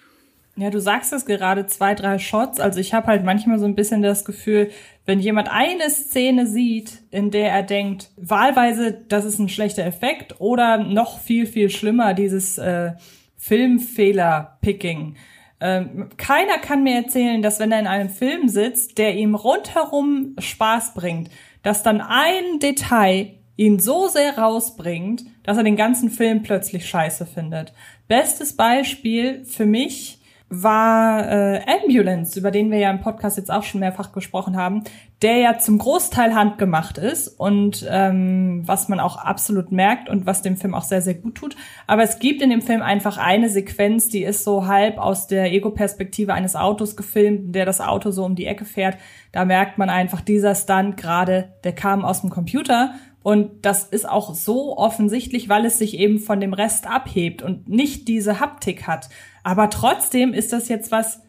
Ja, du sagst es gerade, zwei, drei Shots. Also ich habe halt manchmal so ein bisschen das Gefühl, wenn jemand eine Szene sieht, in der er denkt, wahlweise, das ist ein schlechter Effekt oder noch viel, viel schlimmer, dieses äh, Filmfehler-Picking. Ähm, keiner kann mir erzählen, dass wenn er in einem Film sitzt, der ihm rundherum Spaß bringt, dass dann ein Detail ihn so sehr rausbringt, dass er den ganzen Film plötzlich scheiße findet. Bestes Beispiel für mich war äh, Ambulance, über den wir ja im Podcast jetzt auch schon mehrfach gesprochen haben, der ja zum Großteil handgemacht ist und ähm, was man auch absolut merkt und was dem Film auch sehr, sehr gut tut. Aber es gibt in dem Film einfach eine Sequenz, die ist so halb aus der Ego-Perspektive eines Autos gefilmt, der das Auto so um die Ecke fährt. Da merkt man einfach, dieser Stunt gerade, der kam aus dem Computer und das ist auch so offensichtlich, weil es sich eben von dem Rest abhebt und nicht diese Haptik hat. Aber trotzdem ist das jetzt was,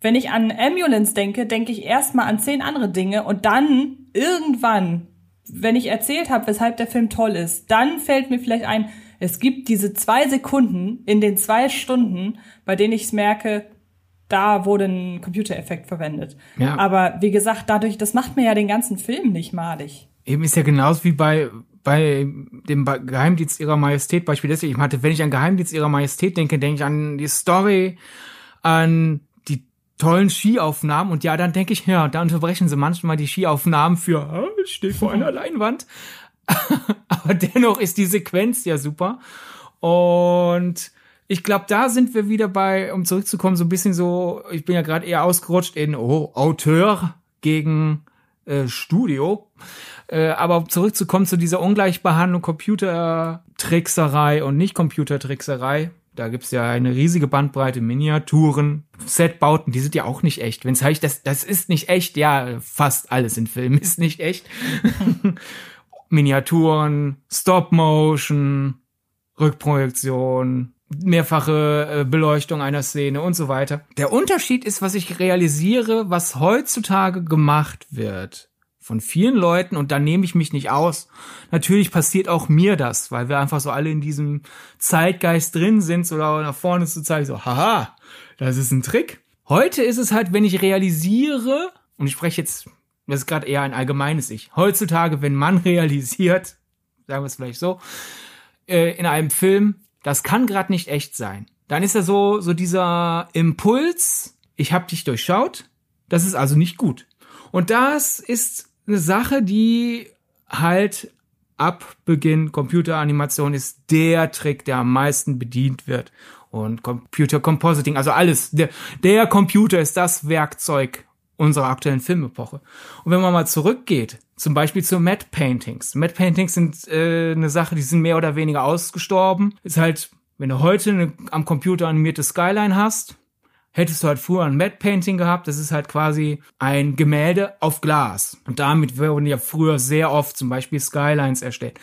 wenn ich an Ambulance denke, denke ich erstmal an zehn andere Dinge und dann irgendwann, wenn ich erzählt habe, weshalb der Film toll ist, dann fällt mir vielleicht ein, es gibt diese zwei Sekunden in den zwei Stunden, bei denen ich merke, da wurde ein Computereffekt verwendet. Ja. Aber wie gesagt, dadurch, das macht mir ja den ganzen Film nicht malig. Eben ist ja genauso wie bei bei dem Geheimdienst ihrer Majestät Beispiel deswegen, ich hatte, wenn ich an Geheimdienst ihrer Majestät denke, denke ich an die Story, an die tollen Skiaufnahmen und ja, dann denke ich, ja, da unterbrechen sie manchmal die Skiaufnahmen für, ich stehe vor einer Leinwand. Aber dennoch ist die Sequenz ja super. Und ich glaube, da sind wir wieder bei, um zurückzukommen, so ein bisschen so, ich bin ja gerade eher ausgerutscht in oh, Auteur gegen äh, Studio. Äh, aber zurückzukommen zu dieser Ungleichbehandlung Computertrickserei und nicht Computertrickserei. Da gibt's ja eine riesige Bandbreite, Miniaturen, Setbauten, die sind ja auch nicht echt. Wenn es heißt, das, das ist nicht echt, ja, fast alles in Filmen ist nicht echt. Miniaturen, Stop-Motion, Rückprojektion, mehrfache äh, Beleuchtung einer Szene und so weiter. Der Unterschied ist, was ich realisiere, was heutzutage gemacht wird von vielen Leuten und da nehme ich mich nicht aus. Natürlich passiert auch mir das, weil wir einfach so alle in diesem Zeitgeist drin sind, so nach vorne zu zeigen, so, haha, das ist ein Trick. Heute ist es halt, wenn ich realisiere, und ich spreche jetzt, das ist gerade eher ein allgemeines Ich, heutzutage, wenn man realisiert, sagen wir es vielleicht so, äh, in einem Film, das kann gerade nicht echt sein. Dann ist da so, so dieser Impuls, ich habe dich durchschaut, das ist also nicht gut. Und das ist eine Sache, die halt ab Beginn Computeranimation ist der Trick, der am meisten bedient wird. und Computer Compositing, also alles. Der, der Computer ist das Werkzeug unserer aktuellen Filmepoche. Und wenn man mal zurückgeht, zum Beispiel zu Matte Paintings. Matte Paintings sind äh, eine Sache, die sind mehr oder weniger ausgestorben. Ist halt, wenn du heute eine am Computer animierte Skyline hast, hättest du halt früher ein Matte Painting gehabt. Das ist halt quasi ein Gemälde auf Glas. Und damit wurden ja früher sehr oft zum Beispiel Skylines erstellt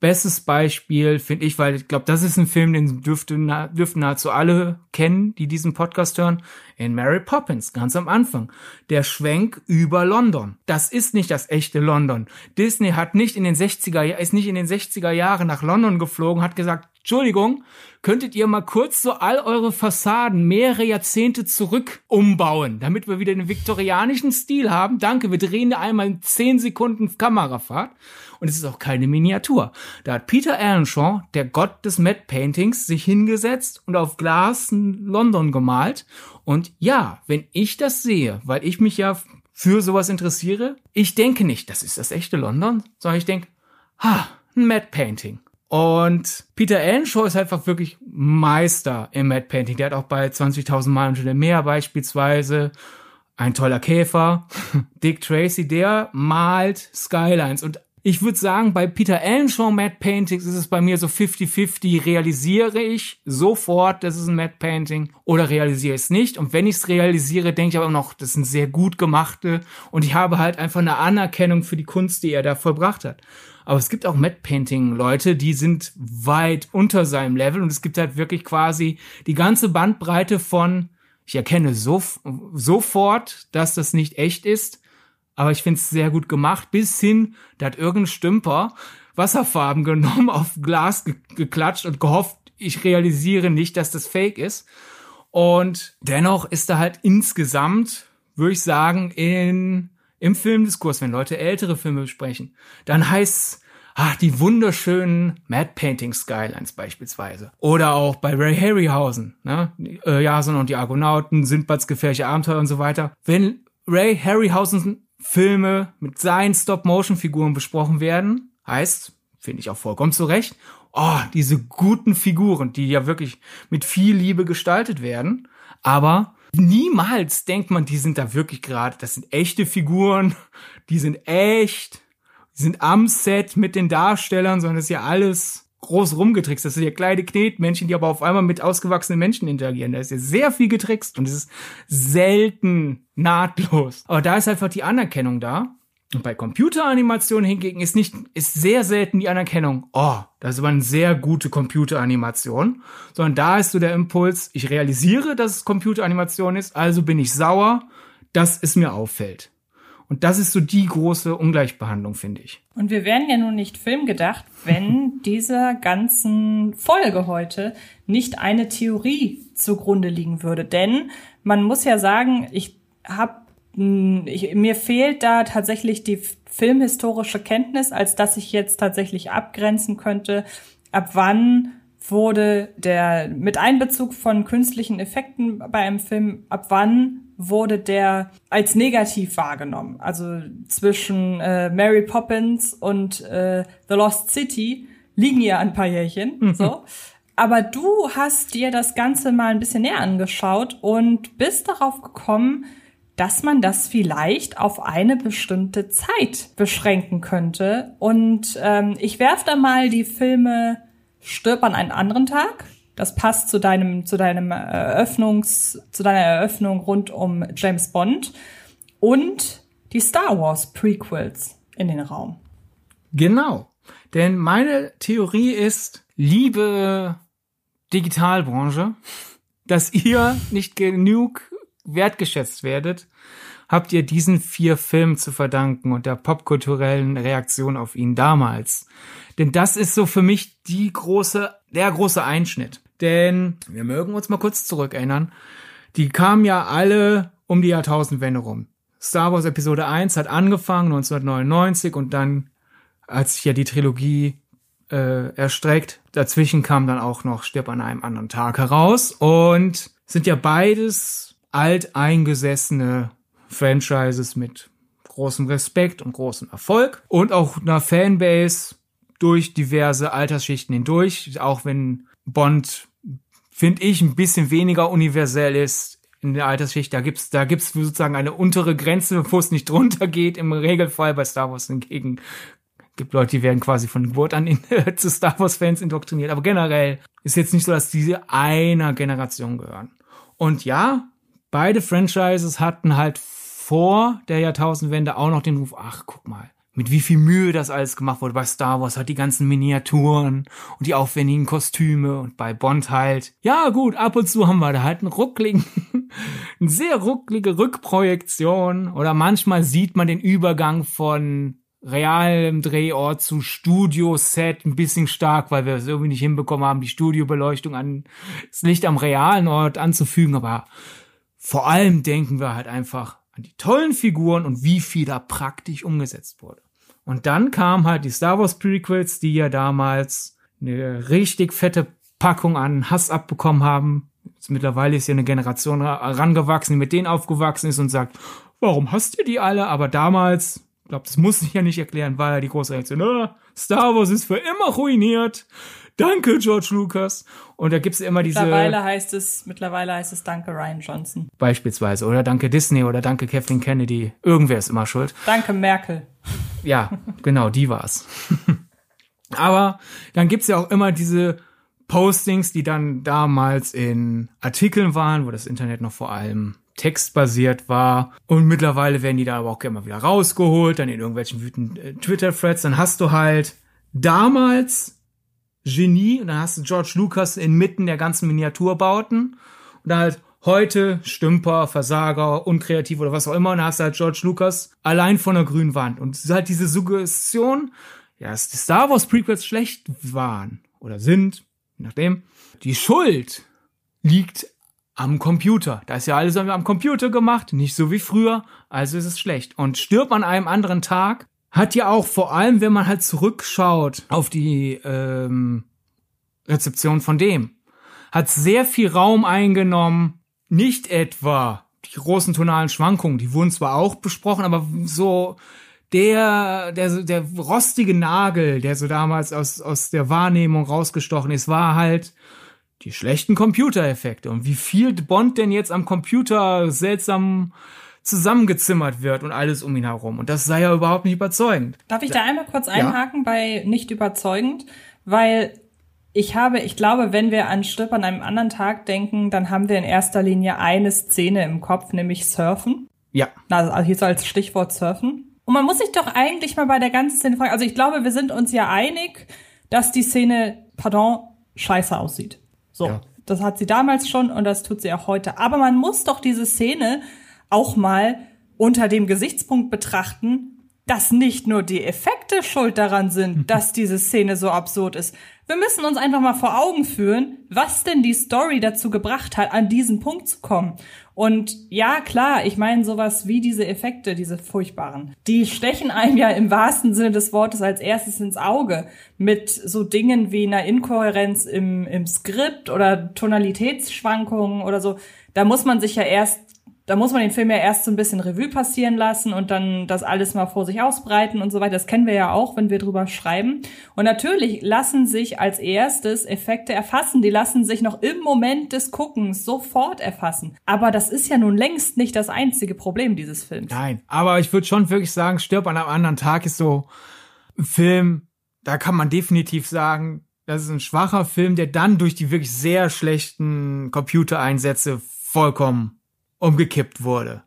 bestes Beispiel, finde ich, weil ich glaube, das ist ein Film, den dürfte, na, dürften nahezu alle kennen, die diesen Podcast hören. In Mary Poppins, ganz am Anfang. Der Schwenk über London. Das ist nicht das echte London. Disney hat nicht in den 60er, ist nicht in den 60er Jahren nach London geflogen, hat gesagt, Entschuldigung, könntet ihr mal kurz so all eure Fassaden mehrere Jahrzehnte zurück umbauen, damit wir wieder den viktorianischen Stil haben? Danke, wir drehen einmal in 10 Sekunden Kamerafahrt. Und es ist auch keine Miniatur. Da hat Peter Earnshaw, der Gott des Matte Paintings, sich hingesetzt und auf Glas London gemalt. Und ja, wenn ich das sehe, weil ich mich ja für sowas interessiere, ich denke nicht, das ist das echte London, sondern ich denke, ha, ein Matte Painting. Und Peter Earnshaw ist einfach wirklich Meister im Matte Painting. Der hat auch bei 20.000 Meilen schon Meer beispielsweise ein toller Käfer. Dick Tracy, der malt Skylines. Und ich würde sagen, bei Peter Earnshaw Matte Paintings ist es bei mir so 50-50. Realisiere ich sofort, das ist ein Matte Painting oder realisiere ich es nicht. Und wenn ich es realisiere, denke ich aber noch, das sind sehr gut gemachte und ich habe halt einfach eine Anerkennung für die Kunst, die er da vollbracht hat. Aber es gibt auch Matte Painting Leute, die sind weit unter seinem Level und es gibt halt wirklich quasi die ganze Bandbreite von ich erkenne so, sofort, dass das nicht echt ist, aber ich finde es sehr gut gemacht, bis hin, da hat irgendein Stümper Wasserfarben genommen, auf Glas ge geklatscht und gehofft, ich realisiere nicht, dass das fake ist. Und dennoch ist da halt insgesamt, würde ich sagen, in im Filmdiskurs, wenn Leute ältere Filme besprechen, dann heißt ach, die wunderschönen Mad Painting Skylines beispielsweise. Oder auch bei Ray Harryhausen, ne? Äh, Jason und die Argonauten, Sindbads gefährliche Abenteuer und so weiter. Wenn Ray Harryhausen Filme mit seinen Stop-Motion-Figuren besprochen werden, heißt, finde ich auch vollkommen zu Recht, oh, diese guten Figuren, die ja wirklich mit viel Liebe gestaltet werden, aber niemals denkt man, die sind da wirklich gerade, das sind echte Figuren, die sind echt, die sind am Set mit den Darstellern, sondern das ist ja alles groß rumgetrickst. Das sind ja kleine Knetmenschen, die aber auf einmal mit ausgewachsenen Menschen interagieren. Da ist ja sehr viel getrickst und es ist selten nahtlos. Aber da ist einfach die Anerkennung da. Und bei Computeranimationen hingegen ist nicht, ist sehr selten die Anerkennung, oh, das ist aber eine sehr gute Computeranimation, sondern da ist so der Impuls, ich realisiere, dass es Computeranimation ist, also bin ich sauer, dass es mir auffällt. Und das ist so die große Ungleichbehandlung, finde ich. Und wir wären ja nun nicht filmgedacht, wenn dieser ganzen Folge heute nicht eine Theorie zugrunde liegen würde. Denn man muss ja sagen, ich habe ich, mir fehlt da tatsächlich die filmhistorische Kenntnis, als dass ich jetzt tatsächlich abgrenzen könnte, ab wann wurde der mit Einbezug von künstlichen Effekten bei einem Film, ab wann wurde der als negativ wahrgenommen. Also zwischen äh, Mary Poppins und äh, The Lost City liegen ja ein paar Jährchen. Mhm. So. Aber du hast dir das Ganze mal ein bisschen näher angeschaut und bist darauf gekommen, dass man das vielleicht auf eine bestimmte Zeit beschränken könnte. Und ähm, ich werf da mal die Filme Stirb an einen anderen Tag das passt zu deinem, zu deinem Eröffnungs, zu deiner Eröffnung rund um James Bond und die Star Wars Prequels in den Raum. Genau. Denn meine Theorie ist, liebe Digitalbranche, dass ihr nicht genug wertgeschätzt werdet, habt ihr diesen vier Filmen zu verdanken und der popkulturellen Reaktion auf ihn damals. Denn das ist so für mich die große, der große Einschnitt. Denn wir mögen uns mal kurz zurückerinnern. Die kamen ja alle um die Jahrtausendwende rum. Star Wars Episode 1 hat angefangen 1999 und dann hat sich ja die Trilogie äh, erstreckt. Dazwischen kam dann auch noch Stirb an einem anderen Tag heraus und sind ja beides alteingesessene Franchises mit großem Respekt und großem Erfolg und auch einer Fanbase durch diverse Altersschichten hindurch, auch wenn Bond finde ich, ein bisschen weniger universell ist in der Altersschicht. Da gibt's, da gibt's sozusagen eine untere Grenze, wo es nicht drunter geht. Im Regelfall bei Star Wars hingegen gibt Leute, die werden quasi von Geburt an in, zu Star Wars Fans indoktriniert. Aber generell ist jetzt nicht so, dass diese einer Generation gehören. Und ja, beide Franchises hatten halt vor der Jahrtausendwende auch noch den Ruf, ach, guck mal, mit wie viel Mühe das alles gemacht wurde. Bei Star Wars hat die ganzen Miniaturen und die aufwendigen Kostüme und bei Bond halt. Ja, gut, ab und zu haben wir da halt einen ruckligen, eine sehr rucklige Rückprojektion oder manchmal sieht man den Übergang von realem Drehort zu Studioset ein bisschen stark, weil wir es irgendwie nicht hinbekommen haben, die Studiobeleuchtung an das Licht am realen Ort anzufügen, aber vor allem denken wir halt einfach an die tollen Figuren und wie viel da praktisch umgesetzt wurde. Und dann kam halt die Star Wars Prequels, die ja damals eine richtig fette Packung an Hass abbekommen haben. Jetzt mittlerweile ist ja eine Generation herangewachsen, die mit denen aufgewachsen ist und sagt, warum hasst ihr die alle? Aber damals, ich glaube, das muss ich ja nicht erklären, war ja die große Reaktion, oh, Star Wars ist für immer ruiniert. Danke, George Lucas. Und da gibt's immer diese. Mittlerweile heißt es, mittlerweile heißt es Danke, Ryan Johnson. Beispielsweise. Oder Danke Disney oder Danke Kathleen Kennedy. Irgendwer ist immer schuld. Danke Merkel. Ja, genau, die war's. Aber dann gibt's ja auch immer diese Postings, die dann damals in Artikeln waren, wo das Internet noch vor allem textbasiert war. Und mittlerweile werden die da aber auch immer wieder rausgeholt, dann in irgendwelchen wütenden äh, Twitter-Threads. Dann hast du halt damals Genie. Und dann hast du George Lucas inmitten der ganzen Miniaturbauten. Und dann halt heute Stümper, Versager, unkreativ oder was auch immer. Und dann hast du halt George Lucas allein von der grünen Wand. Und es ist halt diese Suggestion, ja, dass die Star Wars Prequels schlecht waren oder sind, je nachdem, die Schuld liegt am Computer. Da ist ja alles am Computer gemacht, nicht so wie früher, also ist es schlecht. Und stirbt an einem anderen Tag, hat ja auch vor allem, wenn man halt zurückschaut auf die ähm, Rezeption von dem, hat sehr viel Raum eingenommen, nicht etwa die großen tonalen Schwankungen, die wurden zwar auch besprochen, aber so der, der, der rostige Nagel, der so damals aus, aus der Wahrnehmung rausgestochen ist, war halt die schlechten Computereffekte. Und wie viel Bond denn jetzt am Computer seltsam zusammengezimmert wird und alles um ihn herum. Und das sei ja überhaupt nicht überzeugend. Darf ich da einmal kurz einhaken ja? bei nicht überzeugend? Weil ich habe, ich glaube, wenn wir an Strip an einem anderen Tag denken, dann haben wir in erster Linie eine Szene im Kopf, nämlich Surfen. Ja. Also hier so als Stichwort Surfen. Und man muss sich doch eigentlich mal bei der ganzen Szene fragen, also ich glaube, wir sind uns ja einig, dass die Szene, pardon, scheiße aussieht. So. Ja. Das hat sie damals schon und das tut sie auch heute. Aber man muss doch diese Szene auch mal unter dem Gesichtspunkt betrachten, dass nicht nur die Effekte schuld daran sind, dass diese Szene so absurd ist. Wir müssen uns einfach mal vor Augen führen, was denn die Story dazu gebracht hat, an diesen Punkt zu kommen. Und ja, klar, ich meine sowas wie diese Effekte, diese furchtbaren, die stechen einem ja im wahrsten Sinne des Wortes als erstes ins Auge mit so Dingen wie einer Inkohärenz im, im Skript oder Tonalitätsschwankungen oder so. Da muss man sich ja erst da muss man den Film ja erst so ein bisschen Revue passieren lassen und dann das alles mal vor sich ausbreiten und so weiter. Das kennen wir ja auch, wenn wir drüber schreiben. Und natürlich lassen sich als erstes Effekte erfassen. Die lassen sich noch im Moment des Guckens sofort erfassen. Aber das ist ja nun längst nicht das einzige Problem dieses Films. Nein, aber ich würde schon wirklich sagen, Stirb an einem anderen Tag ist so ein Film, da kann man definitiv sagen, das ist ein schwacher Film, der dann durch die wirklich sehr schlechten Computereinsätze vollkommen umgekippt wurde.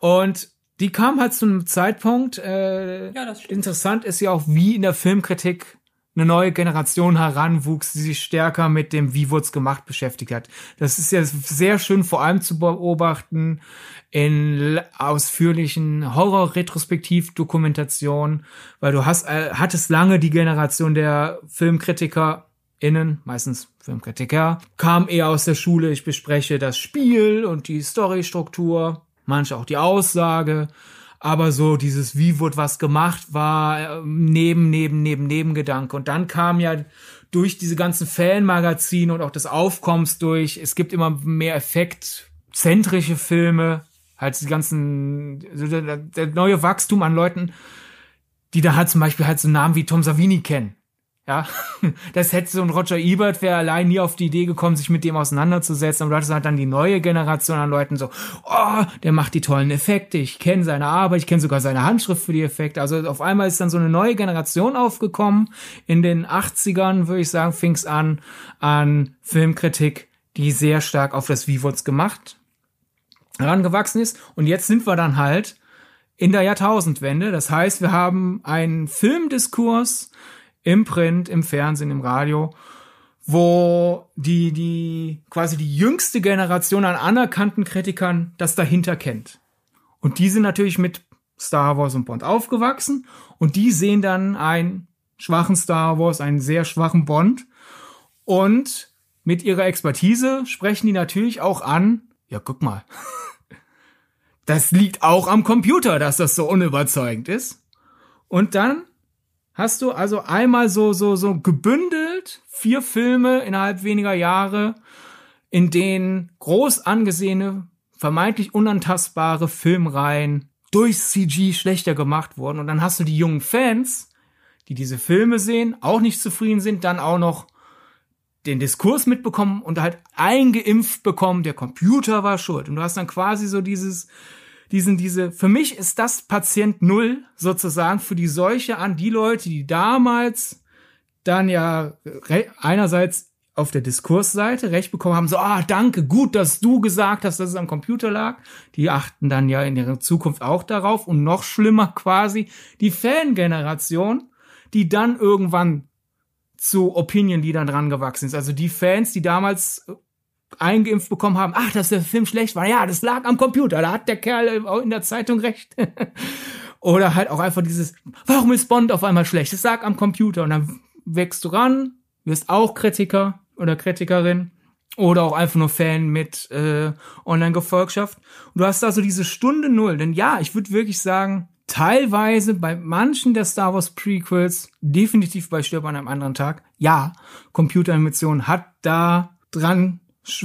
Und die kam halt zu einem Zeitpunkt, äh, ja, interessant ist ja auch, wie in der Filmkritik eine neue Generation heranwuchs, die sich stärker mit dem Wie wurd's gemacht beschäftigt hat. Das ist ja sehr schön vor allem zu beobachten in ausführlichen Horror-Retrospektiv-Dokumentationen, weil du hast, äh, hattest lange die Generation der Filmkritiker innen, meistens Filmkritiker, kam eher aus der Schule, ich bespreche das Spiel und die Storystruktur, manche auch die Aussage, aber so dieses wie wurde was gemacht war ähm, neben neben neben Nebengedanke und dann kam ja durch diese ganzen Fanmagazine und auch das Aufkommens durch, es gibt immer mehr effektzentrische Filme, halt die ganzen also der, der neue Wachstum an Leuten, die da halt zum Beispiel halt so Namen wie Tom Savini kennen Ja, das hätte so ein Roger Ebert wäre allein nie auf die Idee gekommen, sich mit dem auseinanderzusetzen. Und du hattest halt dann die neue Generation an Leuten so, oh, der macht die tollen Effekte, ich kenne seine Arbeit, ich kenne sogar seine Handschrift für die Effekte. Also auf einmal ist dann so eine neue Generation aufgekommen. In den 80ern, würde ich sagen, fing es an, an Filmkritik, die sehr stark auf das Wie wird's gemacht herangewachsen ist. Und jetzt sind wir dann halt in der Jahrtausendwende. Das heißt, wir haben einen Filmdiskurs, im Print, im Fernsehen, im Radio, wo die, die, quasi die jüngste Generation an anerkannten Kritikern das dahinter kennt. Und die sind natürlich mit Star Wars und Bond aufgewachsen und die sehen dann einen schwachen Star Wars, einen sehr schwachen Bond und mit ihrer Expertise sprechen die natürlich auch an, ja, guck mal. Das liegt auch am Computer, dass das so unüberzeugend ist. Und dann hast du also einmal so, so, so gebündelt vier Filme innerhalb weniger Jahre, in denen groß angesehene, vermeintlich unantastbare Filmreihen durch CG schlechter gemacht wurden. Und dann hast du die jungen Fans, die diese Filme sehen, auch nicht zufrieden sind, dann auch noch den Diskurs mitbekommen und halt eingeimpft bekommen, der Computer war schuld. Und du hast dann quasi so dieses, diesen, diese, für mich ist das Patient Null sozusagen für die Seuche an die Leute, die damals dann ja einerseits auf der Diskursseite recht bekommen haben, so, ah, danke, gut, dass du gesagt hast, dass es am Computer lag. Die achten dann ja in ihrer Zukunft auch darauf und noch schlimmer quasi die Fangeneration, die dann irgendwann zu Opinion-Liedern dran gewachsen ist. Also die Fans, die damals eingeimpft bekommen haben, ach, dass der Film schlecht war. Ja, das lag am Computer, da hat der Kerl in der Zeitung recht. Oder halt auch einfach dieses, warum ist Bond auf einmal schlecht? Das lag am Computer. Und dann wächst du ran, wirst auch Kritiker oder Kritikerin oder auch einfach nur Fan mit äh, Online-Gefolgschaft. Und du hast also diese Stunde Null. Denn ja, ich würde wirklich sagen, teilweise bei manchen der Star Wars Prequels, definitiv bei Stirb an einem anderen Tag, ja, Computeranimation hat da dran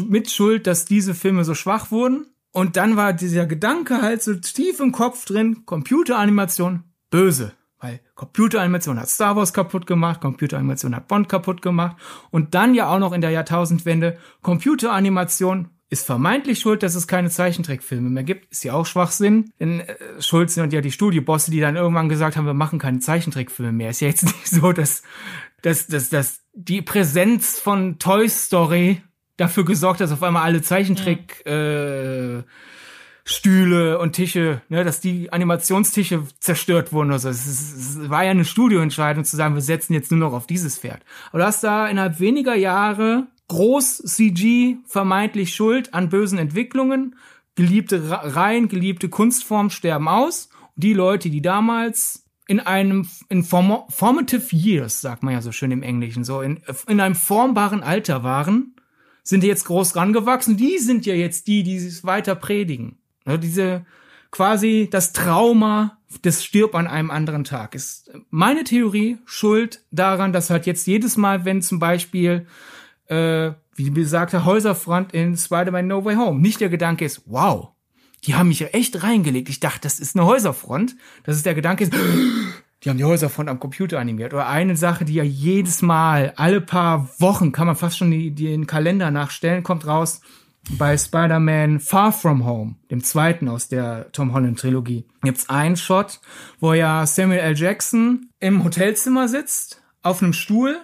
mit Schuld, dass diese Filme so schwach wurden. Und dann war dieser Gedanke halt so tief im Kopf drin, Computeranimation, böse. Weil Computeranimation hat Star Wars kaputt gemacht, Computeranimation hat Bond kaputt gemacht und dann ja auch noch in der Jahrtausendwende Computeranimation ist vermeintlich schuld, dass es keine Zeichentrickfilme mehr gibt. Ist ja auch Schwachsinn. Denn äh, Schuld sind ja die Studiobosse, die dann irgendwann gesagt haben, wir machen keine Zeichentrickfilme mehr. Ist ja jetzt nicht so, dass, dass, dass, dass die Präsenz von Toy Story dafür gesorgt, dass auf einmal alle Zeichentrick äh, Stühle und Tische, ne, dass die Animationstische zerstört wurden oder so. Es, es war ja eine Studioentscheidung zu sagen, wir setzen jetzt nur noch auf dieses Pferd. Aber du hast da innerhalb weniger Jahre groß CG vermeintlich schuld an bösen Entwicklungen. Geliebte Reihen, geliebte Kunstformen sterben aus. Und die Leute, die damals in einem in form formative years, sagt man ja so schön im Englischen, so in, in einem formbaren Alter waren, sind jetzt groß rangewachsen. Die sind ja jetzt die, die es weiter predigen. Ja, diese quasi das Trauma des Stirb an einem anderen Tag ist meine Theorie schuld daran, dass halt jetzt jedes Mal, wenn zum Beispiel äh, wie besagte Häuserfront in Spider-Man No Way Home nicht der Gedanke ist, wow, die haben mich ja echt reingelegt. Ich dachte, das ist eine Häuserfront. Das ist der Gedanke ist, die haben die Häuserfront am Computer animiert. Oder eine Sache, die ja jedes Mal, alle paar Wochen, kann man fast schon die den Kalender nachstellen, kommt raus bei Spider-Man Far From Home, dem zweiten aus der Tom Holland Trilogie. Gibt's einen Shot, wo ja Samuel L. Jackson im Hotelzimmer sitzt, auf einem Stuhl,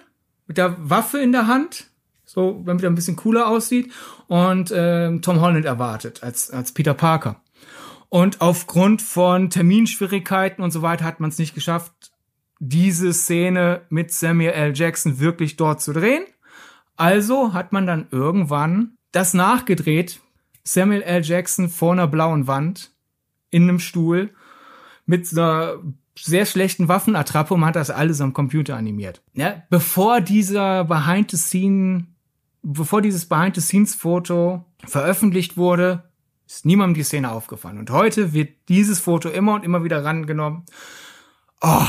mit der Waffe in der Hand, so, damit er ein bisschen cooler aussieht, und äh, Tom Holland erwartet als, als Peter Parker. Und aufgrund von Terminschwierigkeiten und so weiter hat man es nicht geschafft, diese Szene mit Samuel L. Jackson wirklich dort zu drehen. Also hat man dann irgendwann das nachgedreht. Samuel L. Jackson vor einer blauen Wand in einem Stuhl mit einer sehr schlechten Waffenattrappe und man hat das alles am Computer animiert. Ja, bevor dieser Behind the Scene, bevor dieses Behind the Scenes Foto veröffentlicht wurde, ist niemandem die Szene aufgefallen. Und heute wird dieses Foto immer und immer wieder rangenommen. Oh,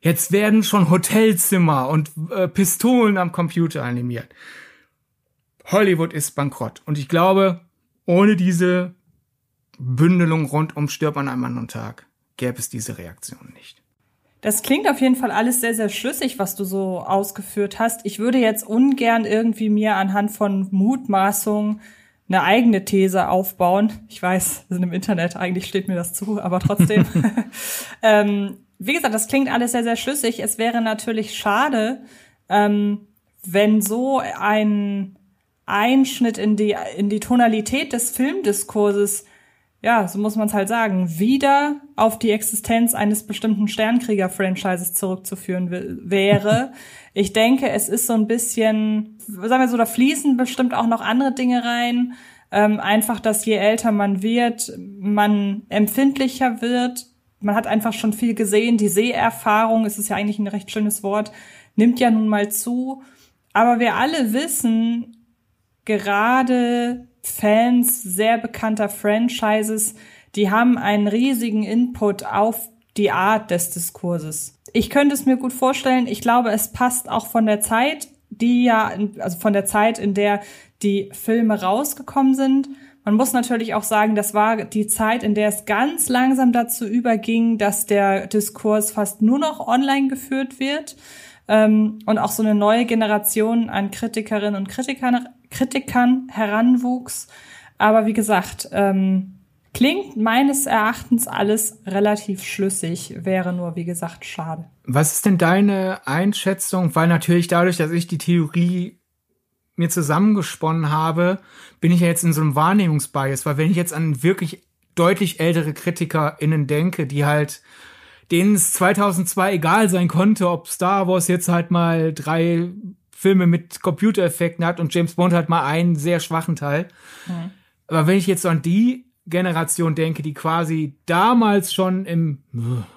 jetzt werden schon Hotelzimmer und äh, Pistolen am Computer animiert. Hollywood ist bankrott. Und ich glaube, ohne diese Bündelung rund um Stirb an einem anderen Tag gäbe es diese Reaktion nicht. Das klingt auf jeden Fall alles sehr, sehr schlüssig, was du so ausgeführt hast. Ich würde jetzt ungern irgendwie mir anhand von Mutmaßungen eine eigene These aufbauen. Ich weiß, wir sind im Internet, eigentlich steht mir das zu, aber trotzdem. ähm, wie gesagt, das klingt alles sehr, sehr schlüssig. Es wäre natürlich schade, ähm, wenn so ein Einschnitt in die, in die Tonalität des Filmdiskurses ja, so muss man es halt sagen, wieder auf die Existenz eines bestimmten Sternkrieger-Franchises zurückzuführen wäre. ich denke, es ist so ein bisschen, sagen wir so, da fließen bestimmt auch noch andere Dinge rein. Ähm, einfach, dass je älter man wird, man empfindlicher wird. Man hat einfach schon viel gesehen. Die Seherfahrung, es ist ja eigentlich ein recht schönes Wort, nimmt ja nun mal zu. Aber wir alle wissen, gerade Fans sehr bekannter Franchises, die haben einen riesigen Input auf die Art des Diskurses. Ich könnte es mir gut vorstellen. Ich glaube, es passt auch von der Zeit, die ja, also von der Zeit, in der die Filme rausgekommen sind. Man muss natürlich auch sagen, das war die Zeit, in der es ganz langsam dazu überging, dass der Diskurs fast nur noch online geführt wird ähm, und auch so eine neue Generation an Kritikerinnen und Kritikern, Kritikern heranwuchs. Aber wie gesagt, ähm, klingt meines Erachtens alles relativ schlüssig, wäre nur, wie gesagt, schade. Was ist denn deine Einschätzung? Weil natürlich dadurch, dass ich die Theorie mir zusammengesponnen habe, bin ich ja jetzt in so einem Wahrnehmungsbias, weil wenn ich jetzt an wirklich deutlich ältere KritikerInnen denke, die halt denen es 2002 egal sein konnte, ob Star Wars jetzt halt mal drei Filme mit Computereffekten hat und James Bond hat mal einen sehr schwachen Teil. Mhm. Aber wenn ich jetzt so an die Generation denke, die quasi damals schon im,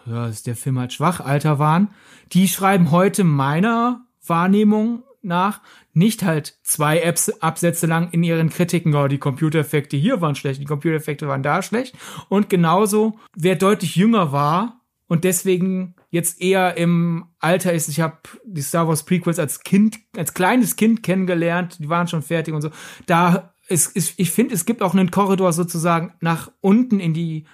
ja, ist der Film halt schwach, Alter waren, die schreiben heute meiner Wahrnehmung nach nicht halt zwei Apps Absätze lang in ihren Kritiken, oh, die Computereffekte hier waren schlecht, die Computereffekte waren da schlecht. Und genauso, wer deutlich jünger war, und deswegen jetzt eher im Alter ist. Ich habe die Star Wars Prequels als Kind, als kleines Kind kennengelernt. Die waren schon fertig und so. Da ist, ist ich finde, es gibt auch einen Korridor sozusagen nach unten in die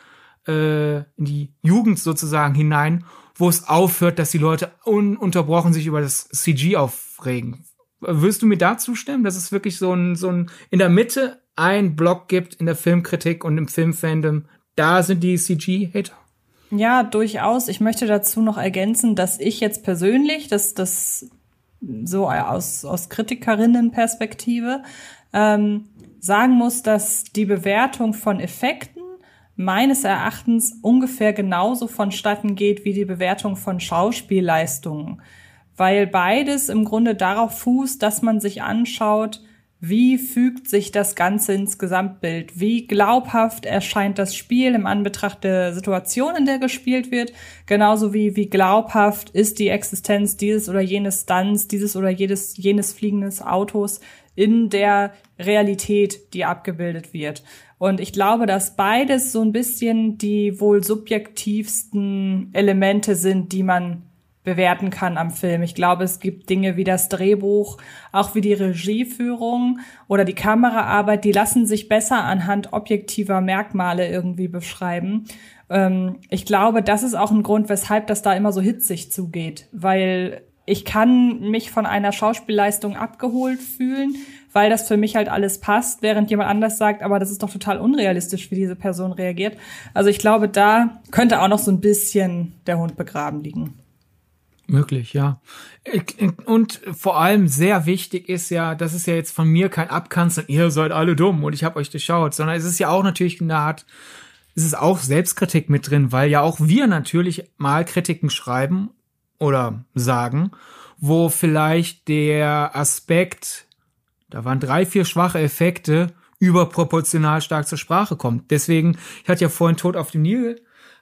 äh, in die Jugend sozusagen hinein, wo es aufhört, dass die Leute ununterbrochen sich über das CG aufregen. Wirst du mir da zustimmen, dass es wirklich so ein so ein in der Mitte ein Block gibt in der Filmkritik und im Filmfandom? Da sind die CG-Hater. Ja, durchaus. Ich möchte dazu noch ergänzen, dass ich jetzt persönlich, dass das so aus, aus Kritikerinnenperspektive ähm, sagen muss, dass die Bewertung von Effekten meines Erachtens ungefähr genauso vonstatten geht wie die Bewertung von Schauspielleistungen, weil beides im Grunde darauf fußt, dass man sich anschaut, wie fügt sich das Ganze ins Gesamtbild? Wie glaubhaft erscheint das Spiel im Anbetracht der Situation, in der gespielt wird? Genauso wie, wie glaubhaft ist die Existenz dieses oder jenes Stunts, dieses oder jedes, jenes fliegendes Autos in der Realität, die abgebildet wird. Und ich glaube, dass beides so ein bisschen die wohl subjektivsten Elemente sind, die man bewerten kann am Film. Ich glaube, es gibt Dinge wie das Drehbuch, auch wie die Regieführung oder die Kameraarbeit, die lassen sich besser anhand objektiver Merkmale irgendwie beschreiben. Ähm, ich glaube, das ist auch ein Grund, weshalb das da immer so hitzig zugeht, weil ich kann mich von einer Schauspielleistung abgeholt fühlen, weil das für mich halt alles passt, während jemand anders sagt, aber das ist doch total unrealistisch, wie diese Person reagiert. Also ich glaube, da könnte auch noch so ein bisschen der Hund begraben liegen. Möglich, ja. Und vor allem sehr wichtig ist ja, das ist ja jetzt von mir kein Abkanzeln, ihr seid alle dumm und ich habe euch durchschaut, sondern es ist ja auch natürlich eine Art, es ist auch Selbstkritik mit drin, weil ja auch wir natürlich mal Kritiken schreiben oder sagen, wo vielleicht der Aspekt, da waren drei, vier schwache Effekte, überproportional stark zur Sprache kommt. Deswegen, ich hatte ja vorhin Tod auf dem Nil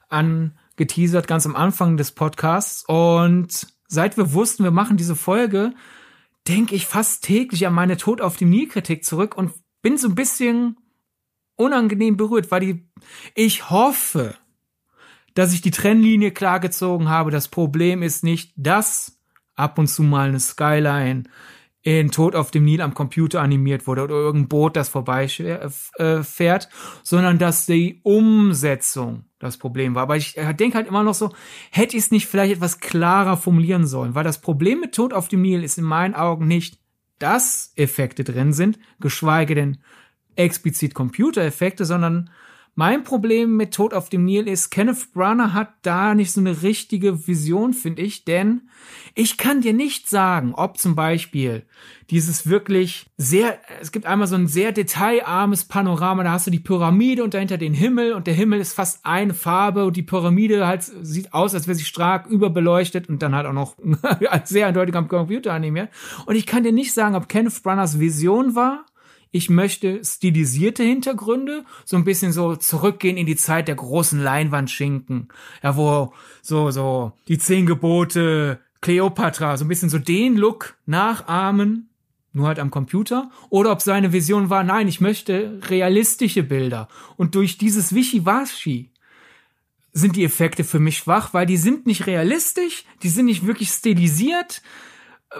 an geteasert, ganz am Anfang des Podcasts. Und seit wir wussten, wir machen diese Folge, denke ich fast täglich an meine Tod auf dem Nil-Kritik zurück und bin so ein bisschen unangenehm berührt, weil die, ich hoffe, dass ich die Trennlinie klar gezogen habe. Das Problem ist nicht, dass ab und zu mal eine Skyline in Tod auf dem Nil am Computer animiert wurde oder irgendein Boot, das vorbeifährt, äh, sondern dass die Umsetzung das Problem war. Aber ich äh, denke halt immer noch so, hätte ich es nicht vielleicht etwas klarer formulieren sollen, weil das Problem mit Tod auf dem Nil ist in meinen Augen nicht, dass Effekte drin sind, geschweige denn explizit Computereffekte, sondern mein Problem mit Tod auf dem Nil ist, Kenneth Branagh hat da nicht so eine richtige Vision, finde ich, denn ich kann dir nicht sagen, ob zum Beispiel dieses wirklich sehr, es gibt einmal so ein sehr detailarmes Panorama, da hast du die Pyramide und dahinter den Himmel und der Himmel ist fast eine Farbe und die Pyramide halt sieht aus, als wäre sie stark überbeleuchtet und dann halt auch noch sehr eindeutig am Computer animiert. Und ich kann dir nicht sagen, ob Kenneth Branaghs Vision war ich möchte stilisierte Hintergründe, so ein bisschen so zurückgehen in die Zeit der großen Leinwandschinken. Ja, wo so, so die zehn Gebote, Cleopatra, so ein bisschen so den Look nachahmen, nur halt am Computer. Oder ob seine Vision war, nein, ich möchte realistische Bilder. Und durch dieses Wischiwaschi sind die Effekte für mich schwach, weil die sind nicht realistisch, die sind nicht wirklich stilisiert,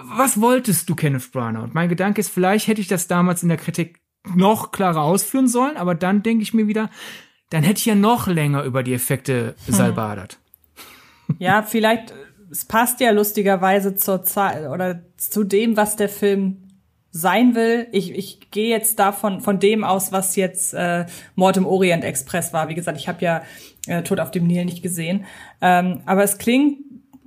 was wolltest du, Kenneth Branagh? Und mein Gedanke ist, vielleicht hätte ich das damals in der Kritik noch klarer ausführen sollen, aber dann denke ich mir wieder, dann hätte ich ja noch länger über die Effekte hm. salbadert. Ja, vielleicht, es passt ja lustigerweise zur Zeit oder zu dem, was der Film sein will. Ich, ich gehe jetzt davon von dem aus, was jetzt äh, Mord im Orient Express war. Wie gesagt, ich habe ja äh, Tod auf dem Nil nicht gesehen. Ähm, aber es klingt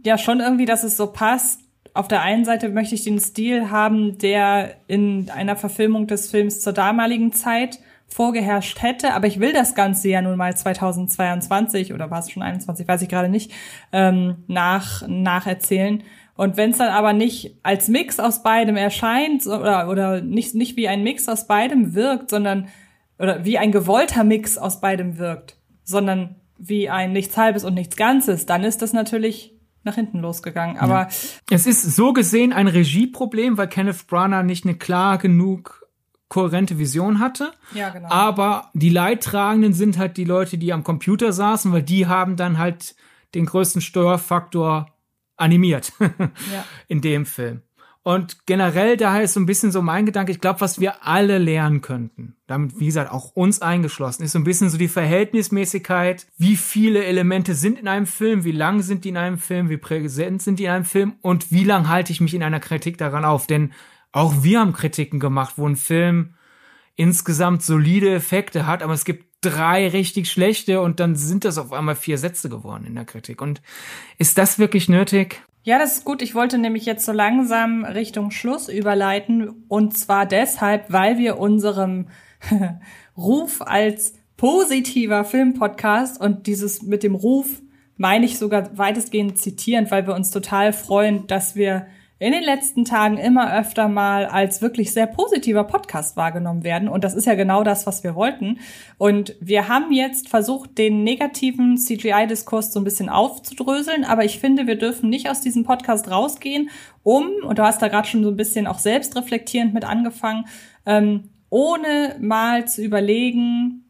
ja schon irgendwie, dass es so passt, auf der einen Seite möchte ich den Stil haben, der in einer Verfilmung des Films zur damaligen Zeit vorgeherrscht hätte, aber ich will das Ganze ja nun mal 2022 oder war es schon 21, weiß ich gerade nicht, ähm, nach nacherzählen. Und wenn es dann aber nicht als Mix aus beidem erscheint oder, oder nicht, nicht wie ein Mix aus beidem wirkt, sondern oder wie ein gewollter Mix aus beidem wirkt, sondern wie ein nichts Halbes und nichts Ganzes, dann ist das natürlich nach hinten losgegangen. Aber ja. es ist so gesehen ein Regieproblem, weil Kenneth Branagh nicht eine klar genug kohärente Vision hatte. Ja, genau. Aber die Leidtragenden sind halt die Leute, die am Computer saßen, weil die haben dann halt den größten Steuerfaktor animiert ja. in dem Film. Und generell daher ist so ein bisschen so mein Gedanke, ich glaube, was wir alle lernen könnten, damit, wie gesagt, auch uns eingeschlossen, ist so ein bisschen so die Verhältnismäßigkeit, wie viele Elemente sind in einem Film, wie lang sind die in einem Film, wie präsent sind die in einem Film und wie lang halte ich mich in einer Kritik daran auf. Denn auch wir haben Kritiken gemacht, wo ein Film insgesamt solide Effekte hat, aber es gibt drei richtig schlechte und dann sind das auf einmal vier Sätze geworden in der Kritik. Und ist das wirklich nötig? Ja, das ist gut. Ich wollte nämlich jetzt so langsam Richtung Schluss überleiten. Und zwar deshalb, weil wir unserem Ruf als positiver Filmpodcast und dieses mit dem Ruf meine ich sogar weitestgehend zitierend, weil wir uns total freuen, dass wir in den letzten Tagen immer öfter mal als wirklich sehr positiver Podcast wahrgenommen werden. Und das ist ja genau das, was wir wollten. Und wir haben jetzt versucht, den negativen CGI-Diskurs so ein bisschen aufzudröseln. Aber ich finde, wir dürfen nicht aus diesem Podcast rausgehen, um, und du hast da gerade schon so ein bisschen auch selbstreflektierend mit angefangen, ähm, ohne mal zu überlegen,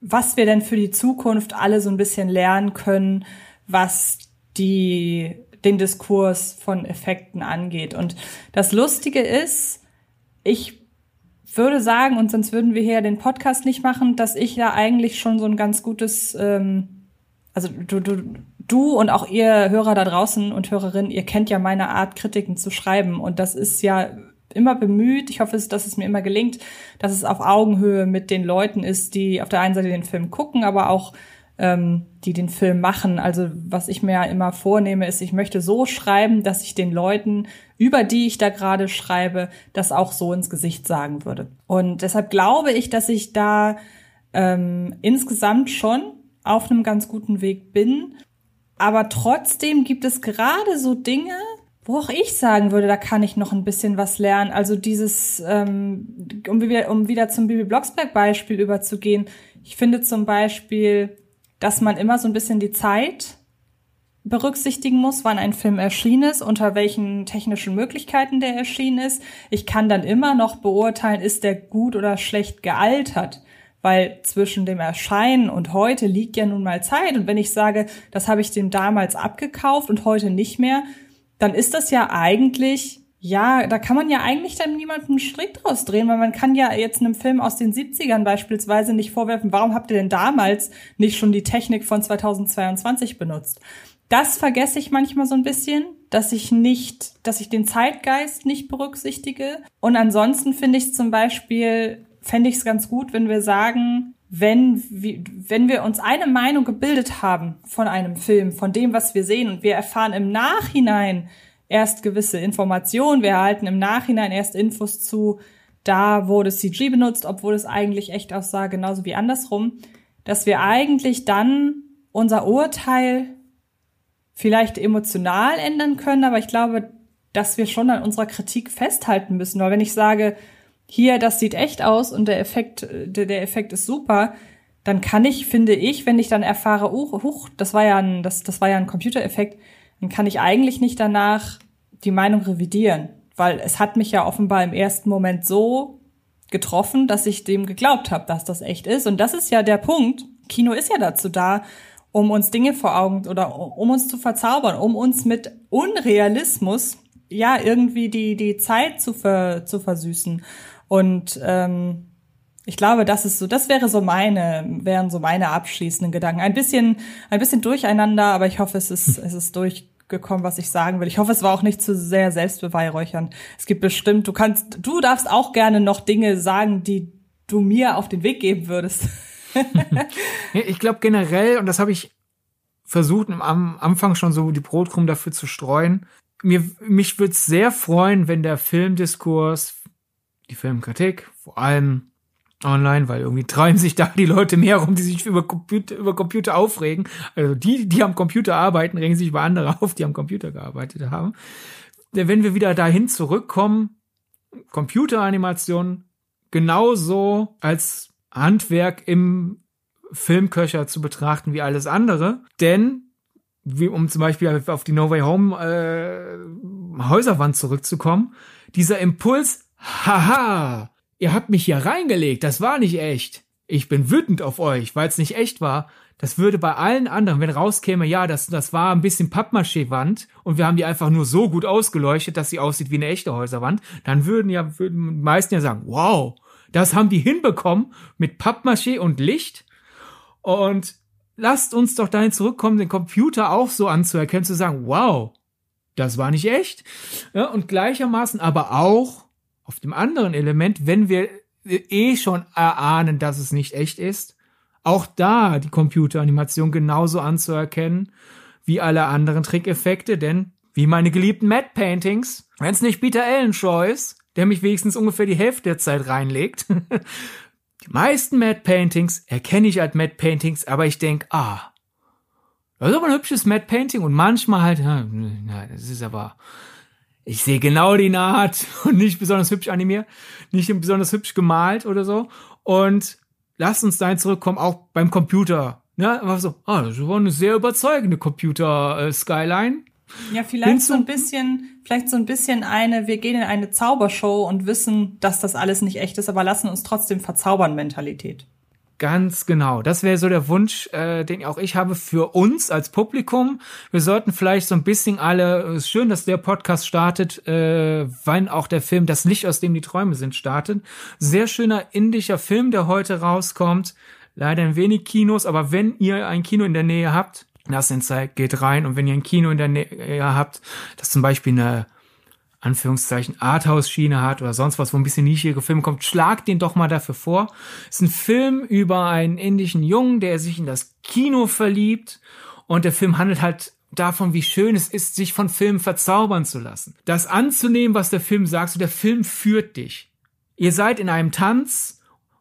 was wir denn für die Zukunft alle so ein bisschen lernen können, was die den Diskurs von Effekten angeht. Und das Lustige ist, ich würde sagen, und sonst würden wir hier den Podcast nicht machen, dass ich ja eigentlich schon so ein ganz gutes, ähm, also du, du, du und auch ihr Hörer da draußen und Hörerinnen, ihr kennt ja meine Art, Kritiken zu schreiben. Und das ist ja immer bemüht, ich hoffe, dass es mir immer gelingt, dass es auf Augenhöhe mit den Leuten ist, die auf der einen Seite den Film gucken, aber auch ähm, die den Film machen. Also was ich mir ja immer vornehme, ist, ich möchte so schreiben, dass ich den Leuten, über die ich da gerade schreibe, das auch so ins Gesicht sagen würde. Und deshalb glaube ich, dass ich da ähm, insgesamt schon auf einem ganz guten Weg bin. Aber trotzdem gibt es gerade so Dinge, wo auch ich sagen würde, da kann ich noch ein bisschen was lernen. Also dieses, ähm, um, wieder, um wieder zum Bibi Blocksberg-Beispiel überzugehen, ich finde zum Beispiel dass man immer so ein bisschen die Zeit berücksichtigen muss, wann ein Film erschienen ist, unter welchen technischen Möglichkeiten der erschienen ist. Ich kann dann immer noch beurteilen, ist der gut oder schlecht gealtert, weil zwischen dem Erscheinen und heute liegt ja nun mal Zeit. Und wenn ich sage, das habe ich dem damals abgekauft und heute nicht mehr, dann ist das ja eigentlich ja, da kann man ja eigentlich dann niemanden einen Strick draus drehen, weil man kann ja jetzt einem Film aus den 70ern beispielsweise nicht vorwerfen, warum habt ihr denn damals nicht schon die Technik von 2022 benutzt? Das vergesse ich manchmal so ein bisschen, dass ich nicht, dass ich den Zeitgeist nicht berücksichtige. Und ansonsten finde ich zum Beispiel, fände ich es ganz gut, wenn wir sagen, wenn, wenn wir uns eine Meinung gebildet haben von einem Film, von dem, was wir sehen, und wir erfahren im Nachhinein, erst gewisse Informationen. Wir erhalten im Nachhinein erst Infos zu, da wurde CG benutzt, obwohl es eigentlich echt aussah, genauso wie andersrum, dass wir eigentlich dann unser Urteil vielleicht emotional ändern können, aber ich glaube, dass wir schon an unserer Kritik festhalten müssen. Weil wenn ich sage, hier, das sieht echt aus und der Effekt, der, Effekt ist super, dann kann ich, finde ich, wenn ich dann erfahre, uh, huch, das war ja ein, das, das war ja ein Computereffekt, dann kann ich eigentlich nicht danach die Meinung revidieren, weil es hat mich ja offenbar im ersten Moment so getroffen, dass ich dem geglaubt habe, dass das echt ist. Und das ist ja der Punkt. Kino ist ja dazu da, um uns Dinge vor Augen oder um uns zu verzaubern, um uns mit Unrealismus ja irgendwie die die Zeit zu ver, zu versüßen. Und ähm, ich glaube, das ist so, das wäre so meine, wären so meine abschließenden Gedanken. Ein bisschen, ein bisschen durcheinander, aber ich hoffe, es ist, es ist durchgekommen, was ich sagen will. Ich hoffe, es war auch nicht zu sehr selbstbeweihräuchern. Es gibt bestimmt, du kannst, du darfst auch gerne noch Dinge sagen, die du mir auf den Weg geben würdest. ich glaube generell, und das habe ich versucht am Anfang schon so die Brotkrumm dafür zu streuen. Mir, mich würde es sehr freuen, wenn der Filmdiskurs, die Filmkritik, vor allem online, weil irgendwie treiben sich da die Leute mehr rum, die sich über Computer, über Computer aufregen. Also die, die am Computer arbeiten, regen sich über andere auf, die am Computer gearbeitet haben. Wenn wir wieder dahin zurückkommen, Computeranimation genauso als Handwerk im Filmköcher zu betrachten wie alles andere. Denn, wie, um zum Beispiel auf die No Way Home äh, Häuserwand zurückzukommen, dieser Impuls, haha, Ihr habt mich hier reingelegt, das war nicht echt. Ich bin wütend auf euch, weil es nicht echt war. Das würde bei allen anderen, wenn rauskäme, ja, das, das war ein bisschen Pappmaché-Wand und wir haben die einfach nur so gut ausgeleuchtet, dass sie aussieht wie eine echte Häuserwand, dann würden ja, würden die meisten ja sagen, wow, das haben die hinbekommen mit Pappmaché und Licht. Und lasst uns doch dahin zurückkommen, den Computer auch so anzuerkennen, zu sagen, wow, das war nicht echt. Ja, und gleichermaßen aber auch auf dem anderen Element, wenn wir eh schon erahnen, dass es nicht echt ist, auch da die Computeranimation genauso anzuerkennen wie alle anderen Trickeffekte, denn wie meine geliebten Matte Paintings, wenn es nicht Peter Allen Shaw ist, der mich wenigstens ungefähr die Hälfte der Zeit reinlegt. die meisten Matte Paintings erkenne ich als Matte Paintings, aber ich denke, ah, das ist aber ein hübsches Matte Painting und manchmal halt, na, das ist aber ich sehe genau die Naht und nicht besonders hübsch animiert, nicht besonders hübsch gemalt oder so. Und lasst uns dahin zurückkommen, auch beim Computer. Ja, war so, ah, das war eine sehr überzeugende Computer-Skyline. Äh, ja, vielleicht so ein bisschen, vielleicht so ein bisschen eine, wir gehen in eine Zaubershow und wissen, dass das alles nicht echt ist, aber lassen uns trotzdem verzaubern Mentalität. Ganz genau. Das wäre so der Wunsch, äh, den auch ich habe für uns als Publikum. Wir sollten vielleicht so ein bisschen alle, es ist schön, dass der Podcast startet, äh, wann auch der Film Das Licht, aus dem die Träume sind, startet. Sehr schöner indischer Film, der heute rauskommt. Leider in wenig Kinos, aber wenn ihr ein Kino in der Nähe habt, das in Zeit, geht rein. Und wenn ihr ein Kino in der Nähe habt, das zum Beispiel eine Anführungszeichen Arthouse-Schiene hat oder sonst was, wo ein bisschen nischige Filme kommt, schlag den doch mal dafür vor. Ist ein Film über einen indischen Jungen, der sich in das Kino verliebt und der Film handelt halt davon, wie schön es ist, sich von Filmen verzaubern zu lassen. Das anzunehmen, was der Film sagt, so der Film führt dich. Ihr seid in einem Tanz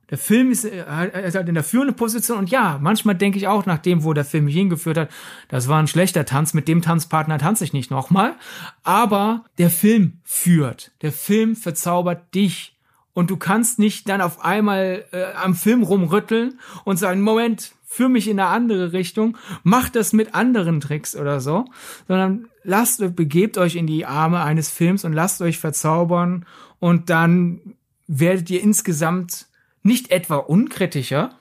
der Film ist, äh, ist halt in der führenden Position und ja, manchmal denke ich auch nach dem, wo der Film mich hingeführt hat, das war ein schlechter Tanz, mit dem Tanzpartner tanze ich nicht nochmal. Aber der Film führt, der Film verzaubert dich und du kannst nicht dann auf einmal äh, am Film rumrütteln und sagen, Moment, führ mich in eine andere Richtung, macht das mit anderen Tricks oder so, sondern lasst, begebt euch in die Arme eines Films und lasst euch verzaubern und dann werdet ihr insgesamt nicht etwa unkritischer,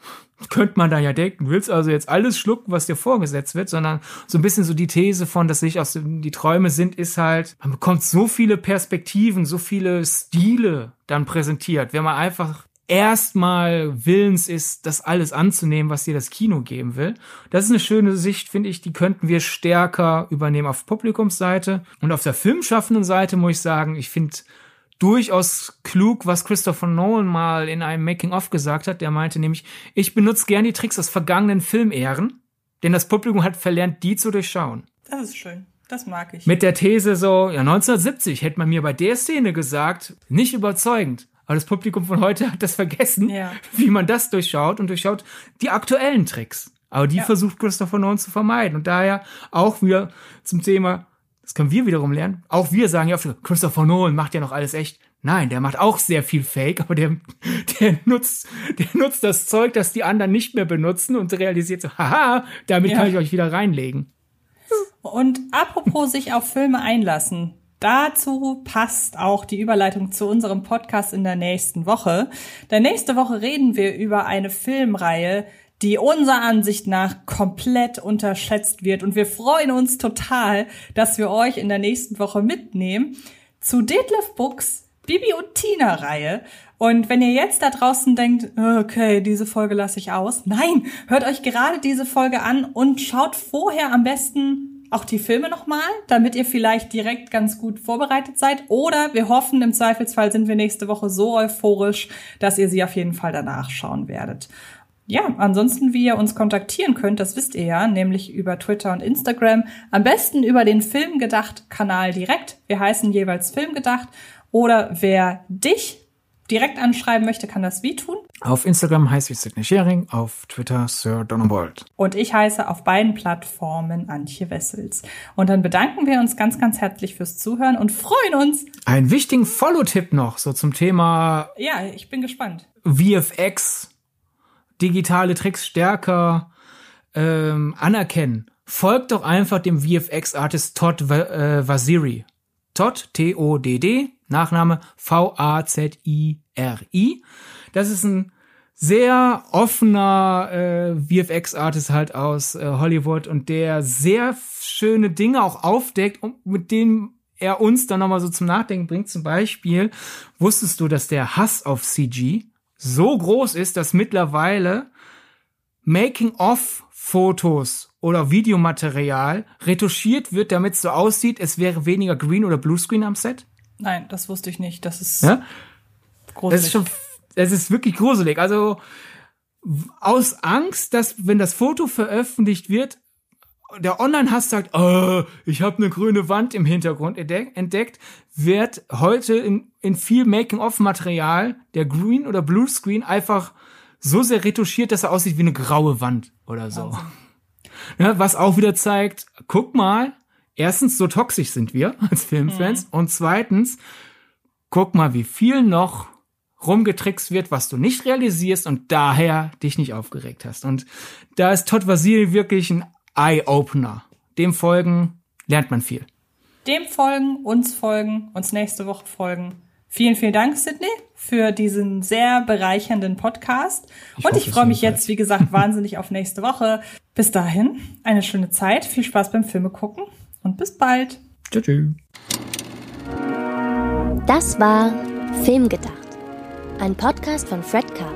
könnte man da ja denken. Willst also jetzt alles schlucken, was dir vorgesetzt wird, sondern so ein bisschen so die These von, dass sich aus dem, die Träume sind, ist halt, man bekommt so viele Perspektiven, so viele Stile dann präsentiert, wenn man einfach erstmal willens ist, das alles anzunehmen, was dir das Kino geben will. Das ist eine schöne Sicht, finde ich, die könnten wir stärker übernehmen auf Publikumsseite. Und auf der filmschaffenden Seite muss ich sagen, ich finde durchaus klug, was Christopher Nolan mal in einem Making-of gesagt hat. Der meinte nämlich, ich benutze gern die Tricks aus vergangenen Filmehren, denn das Publikum hat verlernt, die zu durchschauen. Das ist schön. Das mag ich. Mit der These so, ja, 1970 hätte man mir bei der Szene gesagt, nicht überzeugend. Aber das Publikum von heute hat das vergessen, ja. wie man das durchschaut und durchschaut die aktuellen Tricks. Aber die ja. versucht Christopher Nolan zu vermeiden. Und daher auch wieder zum Thema das können wir wiederum lernen. Auch wir sagen ja oft, Christopher Nolan macht ja noch alles echt. Nein, der macht auch sehr viel Fake, aber der, der nutzt, der nutzt das Zeug, das die anderen nicht mehr benutzen und realisiert so, haha, damit ja. kann ich euch wieder reinlegen. Und apropos sich auf Filme einlassen. Dazu passt auch die Überleitung zu unserem Podcast in der nächsten Woche. Denn nächste Woche reden wir über eine Filmreihe, die unserer Ansicht nach komplett unterschätzt wird. Und wir freuen uns total, dass wir euch in der nächsten Woche mitnehmen zu Detlef Books Bibi und Tina Reihe. Und wenn ihr jetzt da draußen denkt, okay, diese Folge lasse ich aus. Nein, hört euch gerade diese Folge an und schaut vorher am besten auch die Filme nochmal, damit ihr vielleicht direkt ganz gut vorbereitet seid. Oder wir hoffen, im Zweifelsfall sind wir nächste Woche so euphorisch, dass ihr sie auf jeden Fall danach schauen werdet. Ja, ansonsten, wie ihr uns kontaktieren könnt, das wisst ihr ja, nämlich über Twitter und Instagram. Am besten über den Filmgedacht-Kanal direkt. Wir heißen jeweils Filmgedacht. Oder wer dich direkt anschreiben möchte, kann das wie tun? Auf Instagram heiße ich Sidney Schering, auf Twitter Sir Donald. Und ich heiße auf beiden Plattformen Antje Wessels. Und dann bedanken wir uns ganz, ganz herzlich fürs Zuhören und freuen uns. Einen wichtigen Follow-Tipp noch, so zum Thema. Ja, ich bin gespannt. VFX digitale Tricks stärker ähm, anerkennen, folgt doch einfach dem VFX-Artist Todd äh, Vasiri. Todd, T-O-D-D, Nachname V-A-Z-I-R-I. Das ist ein sehr offener äh, VFX-Artist halt aus äh, Hollywood und der sehr schöne Dinge auch aufdeckt und mit denen er uns dann nochmal so zum Nachdenken bringt. Zum Beispiel, wusstest du, dass der Hass auf CG so groß ist, dass mittlerweile Making-of-Fotos oder Videomaterial retuschiert wird, damit es so aussieht, es wäre weniger Green oder Bluescreen am Set? Nein, das wusste ich nicht. Das ist ja? gruselig. Das ist schon, es ist wirklich gruselig. Also aus Angst, dass wenn das Foto veröffentlicht wird, der Online-Hass sagt, oh, ich habe eine grüne Wand im Hintergrund entdeckt, wird heute in, in viel Making-of-Material der Green- oder Blue-Screen einfach so sehr retuschiert, dass er aussieht wie eine graue Wand oder so. Ja, was auch wieder zeigt, guck mal, erstens, so toxisch sind wir als Filmfans mhm. und zweitens, guck mal, wie viel noch rumgetrickst wird, was du nicht realisierst und daher dich nicht aufgeregt hast. Und da ist Todd Vasili wirklich ein Eye-Opener. Dem folgen lernt man viel. Dem folgen, uns folgen, uns nächste Woche folgen. Vielen, vielen Dank, Sydney, für diesen sehr bereichernden Podcast. Ich und ich freue mich jetzt, wie gesagt, wahnsinnig auf nächste Woche. Bis dahin, eine schöne Zeit, viel Spaß beim Filme gucken und bis bald. Tschüss. Das war Filmgedacht, ein Podcast von Fred Carpet.